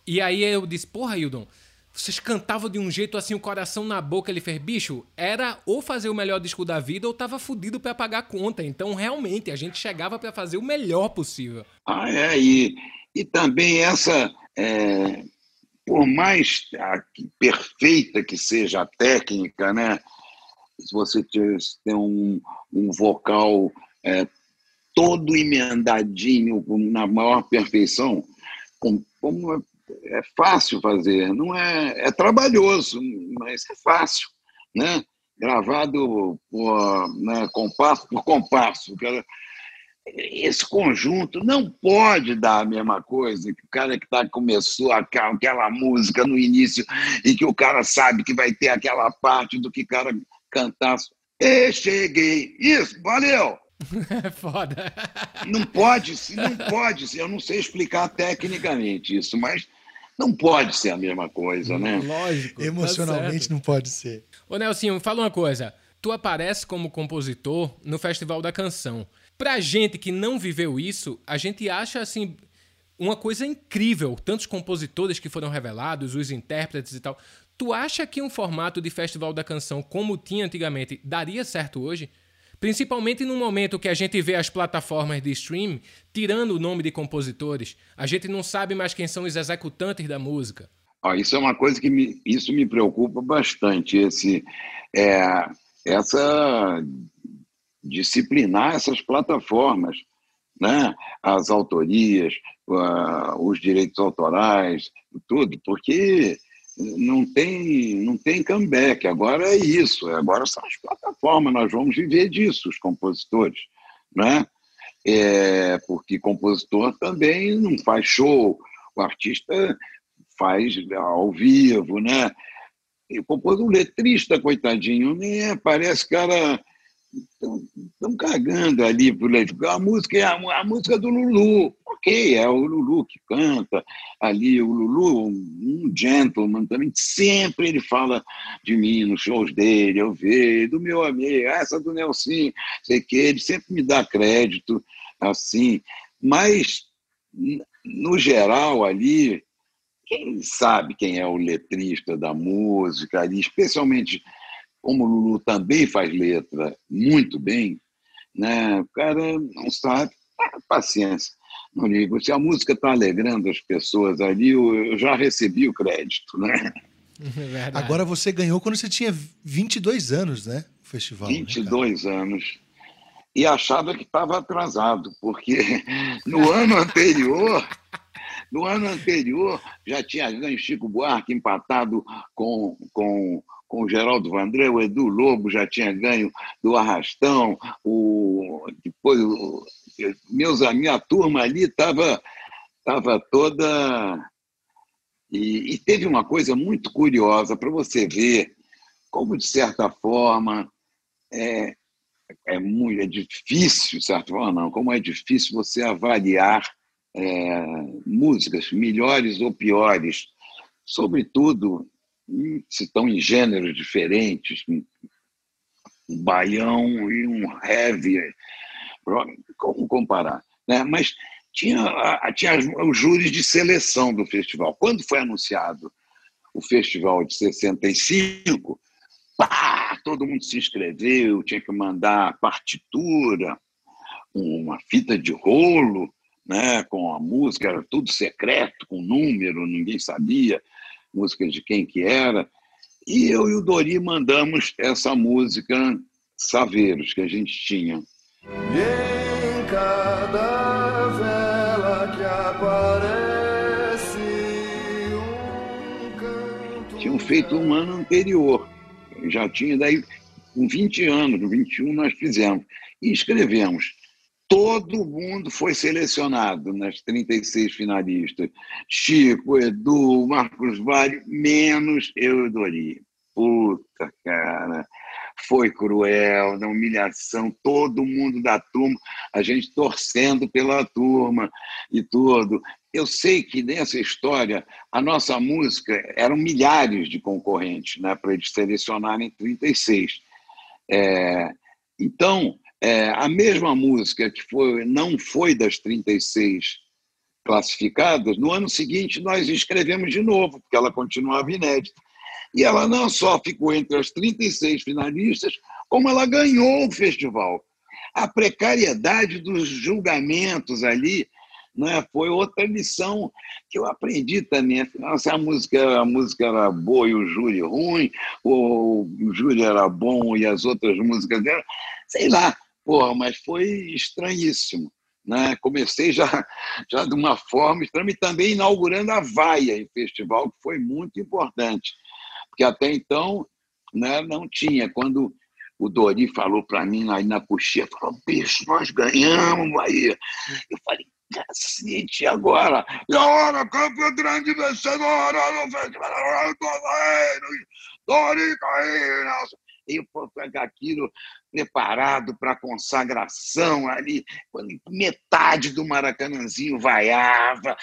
e aí eu disse, porra, Hildon, vocês cantavam de um jeito assim, o coração na boca. Ele fez, bicho, era ou fazer o melhor disco da vida ou tava fudido para pagar a conta. Então, realmente, a gente chegava para fazer o melhor possível. Ah, é, e e também essa, é, por mais perfeita que seja a técnica, né? se você tem um, um vocal é, todo emendadinho, na maior perfeição, como, como é, é fácil fazer, não é, é trabalhoso, mas é fácil, né? Gravado por né, compasso por compasso, esse conjunto não pode dar a mesma coisa que o cara que tá, começou aquela, música no início e que o cara sabe que vai ter aquela parte do que o cara cantar. E cheguei. Isso, valeu! Foda. Não pode, não pode ser. Eu não sei explicar tecnicamente isso, mas não pode ser a mesma coisa, né? Lógico. Tá Emocionalmente tá não pode ser. Ô, Nelson, fala uma coisa. Tu aparece como compositor no Festival da Canção. Pra gente que não viveu isso, a gente acha assim uma coisa incrível, tantos compositores que foram revelados, os intérpretes e tal. Tu acha que um formato de festival da canção como tinha antigamente daria certo hoje? Principalmente no momento que a gente vê as plataformas de stream tirando o nome de compositores, a gente não sabe mais quem são os executantes da música. Isso é uma coisa que me, isso me preocupa bastante, esse, é, essa disciplinar essas plataformas, né? as autorias, uh, os direitos autorais, tudo, porque não tem, não tem comeback, agora é isso, agora são as plataformas, nós vamos viver disso, os compositores, né? É, porque compositor também não faz show, o artista faz ao vivo, né? E compositor, o letrista, coitadinho, nem é, parece cara estão cagando ali por A música é a, a, música do Lulu. Ok, é o Lulu que canta ali. O Lulu, um gentleman também, sempre ele fala de mim nos shows dele. Eu vejo, do meu amigo, essa do Nelson, sei que, ele sempre me dá crédito, assim. Mas, no geral, ali, quem sabe quem é o letrista da música ali, especialmente como o Lulu também faz letra muito bem, né? o cara não sabe, ah, paciência. Não ligo. Se a música está alegrando as pessoas ali, eu já recebi o crédito, né? Verdade. Agora você ganhou quando você tinha 22 anos, né? O festival. 22 né, anos. E achava que estava atrasado, porque no ano anterior. No ano anterior, já tinha ganho Chico Buarque empatado com, com, com o Geraldo Vandré, o Edu Lobo já tinha ganho do Arrastão, o, depois o, meus, a minha turma ali estava tava toda e, e, teve uma coisa muito curiosa para você ver como, de certa forma, é, é, muito, é difícil, de certa forma, não, como é difícil você avaliar é, músicas, melhores ou piores, sobretudo se estão em gêneros diferentes, um baião e um heavy, como comparar? Né? Mas tinha, tinha os júris de seleção do festival. Quando foi anunciado o festival de 65, pá, todo mundo se inscreveu, tinha que mandar partitura, uma fita de rolo, né, com a música, era tudo secreto, com número, ninguém sabia música de quem que era. E eu e o Dori mandamos essa música Saveiros, que a gente tinha. E em cada vela que aparece um canto Tinham feito um ano anterior. Já tinha, daí, com 20 anos, no 21 nós fizemos. E escrevemos. Todo mundo foi selecionado nas 36 finalistas. Chico, Edu, Marcos Vale, menos eu e Dori. Puta, cara. Foi cruel, na humilhação, todo mundo da turma, a gente torcendo pela turma e tudo. Eu sei que nessa história, a nossa música eram milhares de concorrentes, né, para eles selecionarem 36. É, então, é, a mesma música que foi, não foi das 36 classificadas, no ano seguinte nós escrevemos de novo, porque ela continuava inédita. E ela não só ficou entre as 36 finalistas, como ela ganhou o festival. A precariedade dos julgamentos ali né, foi outra lição que eu aprendi também. Se a música, a música era boa e o júri ruim, ou o júri era bom e as outras músicas eram, sei lá, Porra, mas foi estranhíssimo. Né? Comecei já, já de uma forma estranha e também inaugurando a Vaia em festival, que foi muito importante, porque até então né, não tinha. Quando o Dori falou para mim aí na coxinha, falou, bicho, nós ganhamos, Bahia. Eu falei, cacete, agora? E agora, campeão grande vencedora do Festival Caína eu pegar aquilo preparado para a consagração ali, quando metade do Maracanãzinho vaiava.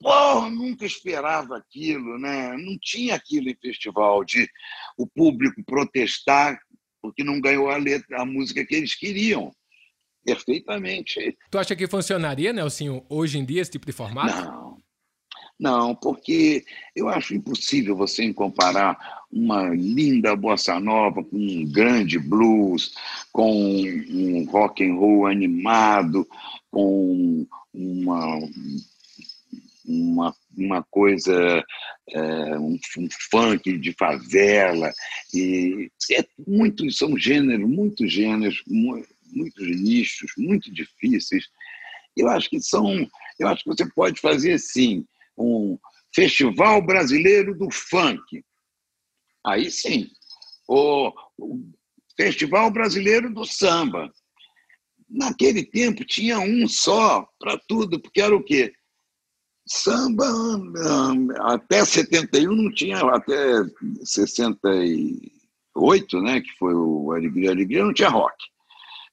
Pô, nunca esperava aquilo, né? Não tinha aquilo em festival de o público protestar porque não ganhou a letra, a música que eles queriam. Perfeitamente. Tu acha que funcionaria, Nelson, hoje em dia, esse tipo de formato? Não, não, porque eu acho impossível você comparar uma linda bossa nova com um grande blues, com um rock and roll animado, com uma uma, uma coisa, é, um, um, funk de favela. E é muito, são gêneros, muitos gêneros, muitos nichos, muito difíceis. Eu acho que são. Eu acho que você pode fazer sim um Festival Brasileiro do Funk. Aí sim. O, Festival Brasileiro do Samba. Naquele tempo tinha um só para tudo, porque era o quê? Samba até 71 não tinha, até 68, né, que foi o Alegria Alegria, não tinha rock.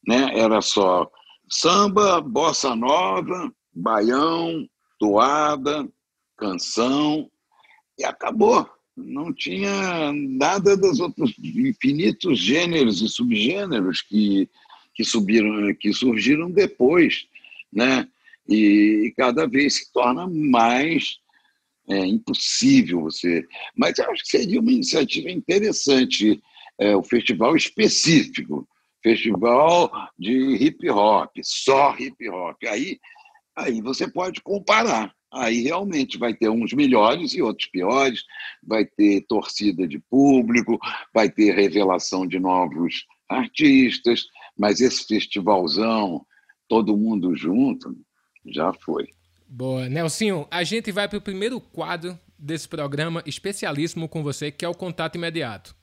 Né? Era só samba, bossa nova, baião, toada, canção, e acabou. Não tinha nada dos outros infinitos gêneros e subgêneros que, que, subiram, que surgiram depois, né? E, e cada vez se torna mais é, impossível você. Mas eu acho que seria uma iniciativa interessante, é, o festival específico, festival de hip hop, só hip hop. Aí aí você pode comparar. Aí realmente vai ter uns melhores e outros piores, vai ter torcida de público, vai ter revelação de novos artistas, mas esse festivalzão, todo mundo junto, já foi. Boa. Nelsinho, a gente vai para o primeiro quadro desse programa especialíssimo com você, que é o contato imediato.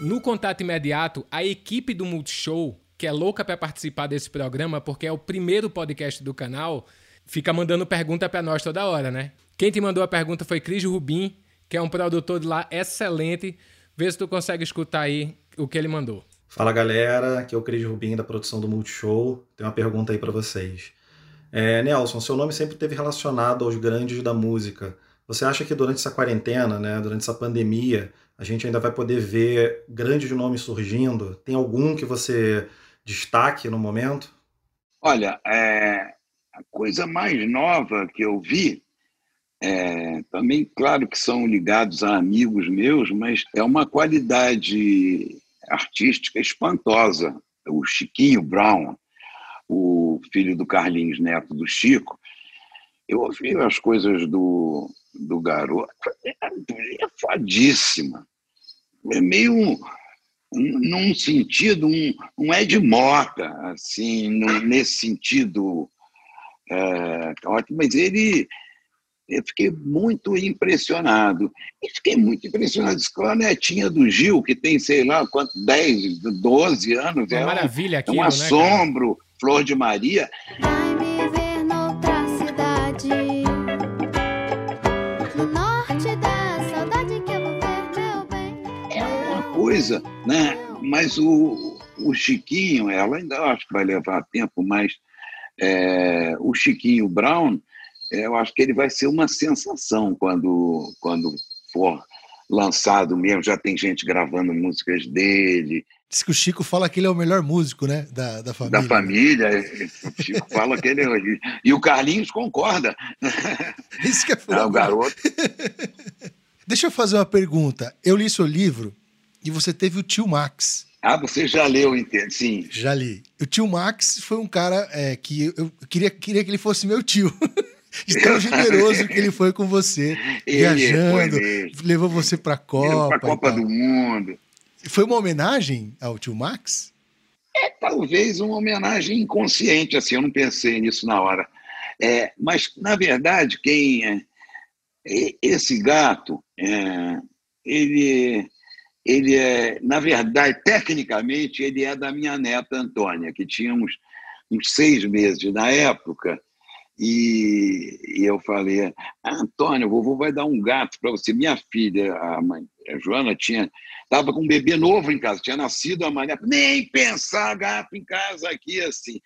No contato imediato, a equipe do Multishow, que é louca para participar desse programa, porque é o primeiro podcast do canal, fica mandando pergunta para nós toda hora, né? Quem te mandou a pergunta foi Cris Rubim, que é um produtor de lá excelente. Vê se tu consegue escutar aí o que ele mandou. Fala galera, aqui é o Cris Rubim da produção do Multishow. Tem uma pergunta aí para vocês. É, Nelson, seu nome sempre esteve relacionado aos grandes da música. Você acha que durante essa quarentena, né, durante essa pandemia, a gente ainda vai poder ver grandes nomes surgindo? Tem algum que você destaque no momento? Olha, é, a coisa mais nova que eu vi é, também, claro que são ligados a amigos meus, mas é uma qualidade artística espantosa. O Chiquinho Brown, o filho do Carlinhos Neto do Chico, eu ouvi as coisas do, do garoto, é, é fadíssima. É meio, num sentido, um, um Ed Mota, assim, num, nesse sentido é, mas ele eu fiquei muito impressionado. E fiquei muito impressionado com a netinha do Gil, que tem, sei lá, quanto, 10, 12 anos. Uma é maravilha aqui. É um né, assombro, cara? Flor de Maria. Vai me ver noutra cidade. Coisa, né? Mas o, o Chiquinho, ela ainda acho que vai levar tempo, mas é, o Chiquinho Brown eu acho que ele vai ser uma sensação quando, quando for lançado mesmo. Já tem gente gravando músicas dele. Diz que o Chico fala que ele é o melhor músico, né? Da, da família. Da família. Né? O Chico fala que ele é. E o Carlinhos concorda. Isso que é foda. É o garoto. Deixa eu fazer uma pergunta. Eu li seu livro e você teve o tio Max. Ah, você já leu, entende? Sim. Já li. O tio Max foi um cara é, que eu queria, queria que ele fosse meu tio. de tão generoso que ele foi com você, ele viajando, levou você para a Copa. Para a Copa do Mundo. Foi uma homenagem ao tio Max? É, talvez uma homenagem inconsciente, assim, eu não pensei nisso na hora. É, mas, na verdade, quem é, esse gato, é, ele, ele é, na verdade, tecnicamente, ele é da minha neta Antônia, que tinha uns, uns seis meses na época, e, e eu falei, Antônio, o vovô vai dar um gato para você. Minha filha, a, mãe, a Joana, tinha estava com um bebê novo em casa, tinha nascido a mané, nem pensar gato em casa aqui assim.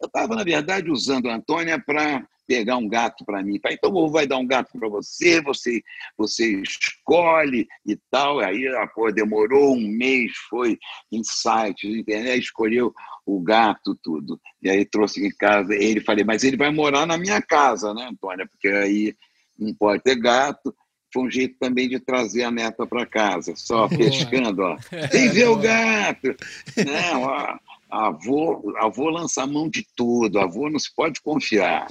Eu estava, na verdade, usando a Antônia para pegar um gato para mim. Então, o vovô vai dar um gato para você, você você escolhe e tal. Aí, a pô, demorou um mês, foi em sites, internet, escolheu o gato, tudo. E aí trouxe em casa. Ele falei, mas ele vai morar na minha casa, né, Antônia? Porque aí não pode ter gato. Foi um jeito também de trazer a neta para casa, só pescando, ó. Tem ver o gato. Não, ó. Avô, avô lança mão de tudo, avô não se pode confiar.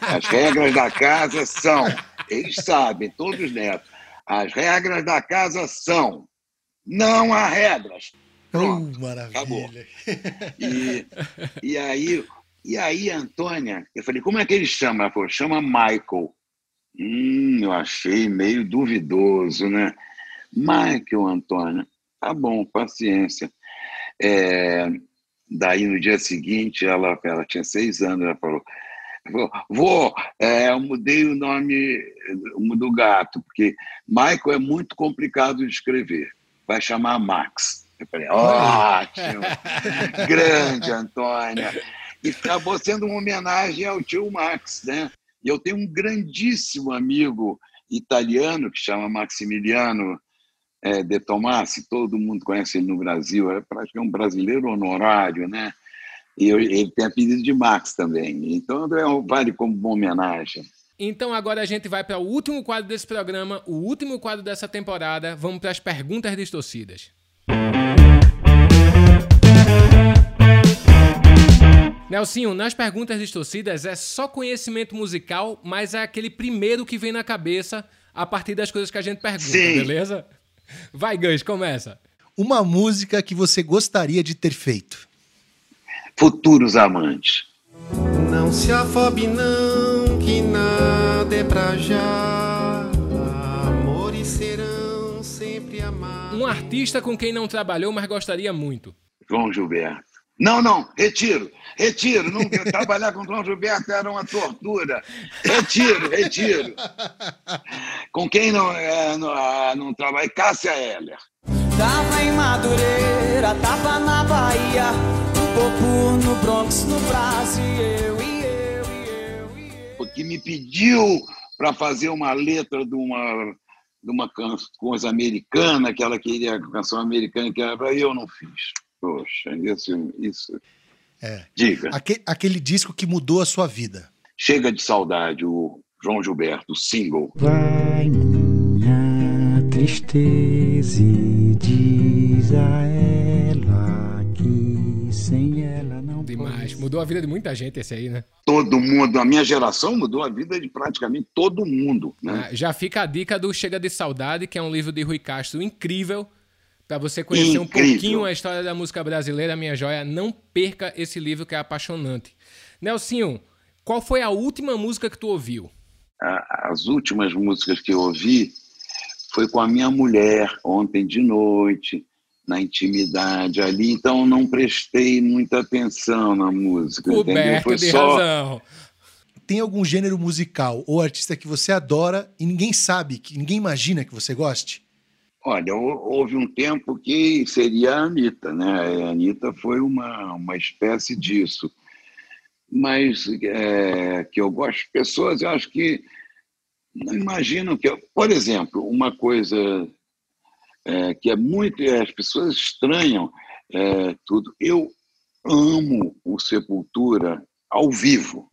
As regras da casa são, eles sabem, todos os netos, as regras da casa são, não há regras. Pronto, oh, maravilha. Acabou. E, e, aí, e aí, Antônia, eu falei, como é que ele chama? Ela falou, chama Michael. Hum, eu achei meio duvidoso, né? Michael, Antônia. Tá bom, paciência. É, daí, no dia seguinte, ela, ela tinha seis anos, ela falou, Vô, é, eu mudei o nome do gato, porque Michael é muito complicado de escrever. Vai chamar Max. Eu falei, ótimo, grande Antônia. E acabou sendo uma homenagem ao tio Max, né? E eu tenho um grandíssimo amigo italiano que chama Maximiliano é, De Tomassi, todo mundo conhece ele no Brasil, é praticamente um brasileiro honorário, né? E eu, ele tem apelido de Max também. Então, é, vale como uma homenagem. Então agora a gente vai para o último quadro desse programa, o último quadro dessa temporada. Vamos para as perguntas distorcidas. Nelsinho, nas perguntas distorcidas é só conhecimento musical, mas é aquele primeiro que vem na cabeça a partir das coisas que a gente pergunta, Sim. beleza? Vai, Gans, começa. Uma música que você gostaria de ter feito. Futuros amantes. Não se afobe não, que nada é pra já. Amores serão sempre amados. Um artista com quem não trabalhou, mas gostaria muito. João Gilberto. Não, não, retiro, retiro. Não, trabalhar com João Gilberto era uma tortura. Retiro, retiro. Com quem não, é, não, ah, não trabalha? Cássia Heller. Tava em Madureira, tava na Bahia, um pouco no Bronx, no Brasil, e eu, e eu, e eu. que me pediu para fazer uma letra de uma, de uma coisa americana, que ela queria canção americana, que era, eu não fiz. Poxa, isso. isso. É. Diga, Aque- aquele disco que mudou a sua vida. chega de saudade, o João Gilberto, o single. Vai minha tristeza e diz a ela que sem ela não Demais. Mudou a vida de muita gente esse aí, né? Todo mundo, a minha geração mudou a vida de praticamente todo mundo. Né? Ah, Já fica a dica do Chega de Saudade, que é um livro de Rui Castro incrível. Pra você conhecer um Incrível. pouquinho a história da música brasileira, minha joia, não perca esse livro que é apaixonante. Nelsinho, qual foi a última música que tu ouviu? As últimas músicas que eu ouvi foi com a minha mulher, ontem de noite, na intimidade ali, então não prestei muita atenção na música. entendeu? Coberto Foi de só razão. Tem algum gênero musical ou artista que você adora e ninguém sabe, que ninguém imagina que você goste? Olha, hou- houve um tempo que seria a Anitta, né? A Anitta foi uma, uma espécie disso. Mas é, que eu gosto pessoas, eu acho que não imaginam que. eu- Por exemplo, uma coisa é, que é muito. é, As pessoas estranham é, tudo. Eu amo o Sepultura ao vivo.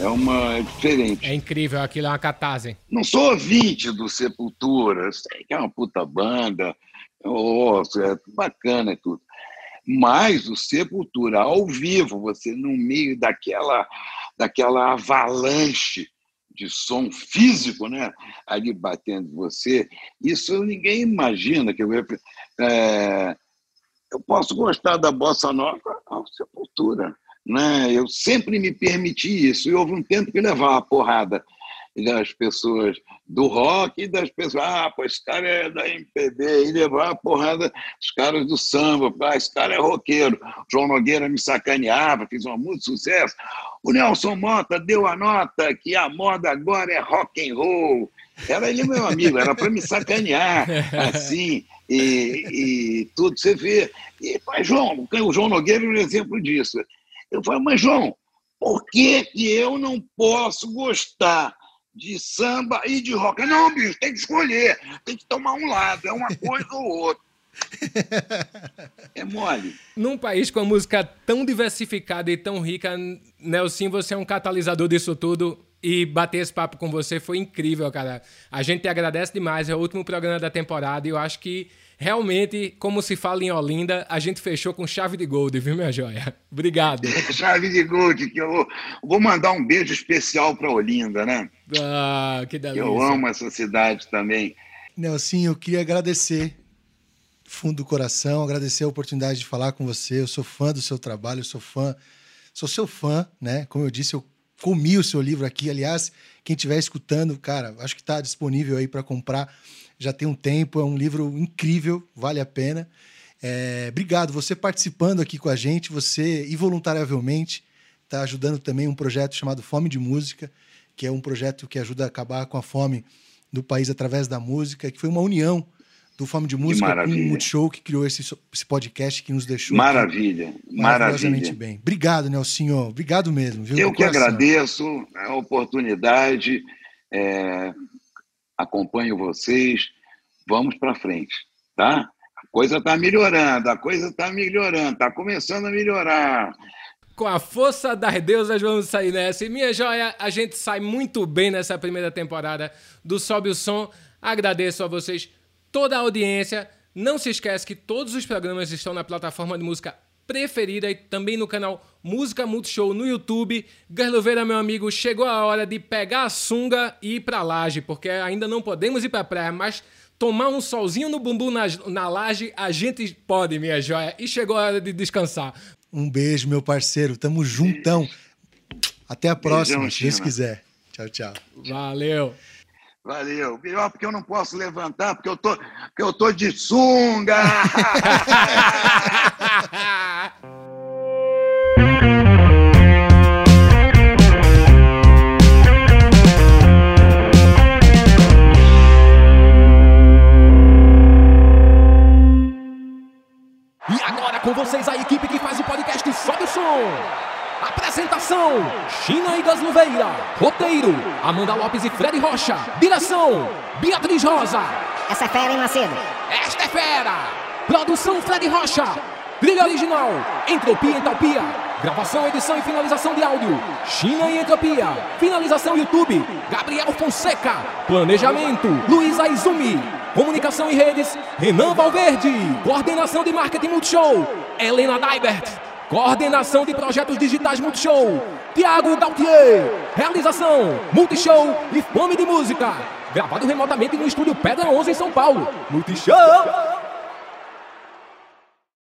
É uma é diferente. É incrível, aquilo é uma catarse. Não sou ouvinte do Sepultura, sei que é uma puta banda, oh, é bacana e tudo. Mas o Sepultura ao vivo, você no meio daquela, daquela avalanche de som físico, né? Ali batendo em você, isso ninguém imagina que eu, é, eu posso gostar da bossa nova ao Sepultura, né? Eu sempre me permiti isso. E houve um tempo que levava a porrada das pessoas do rock e das pessoas, ah, pô, esse cara é da MPB, e levar a porrada dos caras do samba, ah, esse cara é roqueiro. João Nogueira me sacaneava, fiz uma muito sucesso. O Nelson Mota deu a nota que a moda agora é rock and roll. Era ele meu amigo, era para me sacanear, assim, e, e tudo, você vê. E, mas, João, o João Nogueira é um exemplo disso. Eu falei, mas, João, por que, que eu não posso gostar de samba e de rock? Não, bicho, tem que escolher, tem que tomar um lado, é uma coisa ou outra. É mole. Num país com a música tão diversificada e tão rica, Nelson, você é um catalisador disso tudo. E bater esse papo com você foi incrível, cara. A gente te agradece demais. É o último programa da temporada e eu acho que realmente, como se fala em Olinda, a gente fechou com chave de gold, viu, minha joia? Obrigado. Chave de Gold, que eu vou mandar um beijo especial para Olinda, né? Ah, que delícia. Eu amo essa cidade também. Nelson, eu queria agradecer, fundo do coração, agradecer a oportunidade de falar com você. Eu sou fã do seu trabalho, eu sou fã, sou seu fã, né? Como eu disse, eu comi o seu livro aqui. Aliás, quem estiver escutando, cara, acho que está disponível aí para comprar. Já tem um tempo, é um livro incrível, vale a pena. É, obrigado, você participando aqui com a gente, você involuntariamente está ajudando também um projeto chamado Fome de Música, que é um projeto que ajuda a acabar com a fome do país através da música, que foi uma união do Fome de Música com o. Multishow que criou esse, esse podcast que nos deixou Maravilha, maravilhosamente maravilha. bem. Obrigado, Nelsinho. Obrigado mesmo. Viu? Eu que agradeço a oportunidade, é, acompanho vocês, vamos para frente, tá? A coisa está melhorando, a coisa está melhorando, está começando a melhorar. Com a força das deusas, vamos sair nessa. E minha joia, a gente sai muito bem nessa primeira temporada do Sobe o Som. Agradeço a vocês toda a audiência. Não se esquece que todos os programas estão na plataforma de música preferida e também no canal Música Multishow no YouTube. Garloveira, meu amigo, chegou a hora de pegar a sunga e ir pra laje, porque ainda não podemos ir pra praia, mas tomar um solzinho no bumbum na, na laje a gente pode, minha joia. E chegou a hora de descansar. Um beijo, meu parceiro. Tamo juntão. Até a próxima, Beijão, se Deus quiser. Tchau, tchau. Valeu. Valeu. Pior porque eu não posso levantar, porque eu tô, porque eu tô de sunga. E agora com vocês a equipe que faz o podcast Sobe o Som. Apresentação: China e Gasluveira. Roteiro: Amanda Lopes e Fred Rocha. Direção: Beatriz Rosa. Essa é fera, hein, Macedo? Esta é fera. Produção Fred Rocha. Trilha original: Entropia e Entalpia. Gravação, edição e finalização de áudio: China e Entropia. Finalização YouTube: Gabriel Fonseca. Planejamento: Luiz Aizumi. Comunicação e redes: Renan Valverde. Coordenação de marketing Multishow: Helena Daibert. Coordenação de projetos digitais Multishow: Tiago Gautier. Realização: Multishow e Fome de Música. Gravado remotamente no estúdio Pedra 11 em São Paulo. Multishow!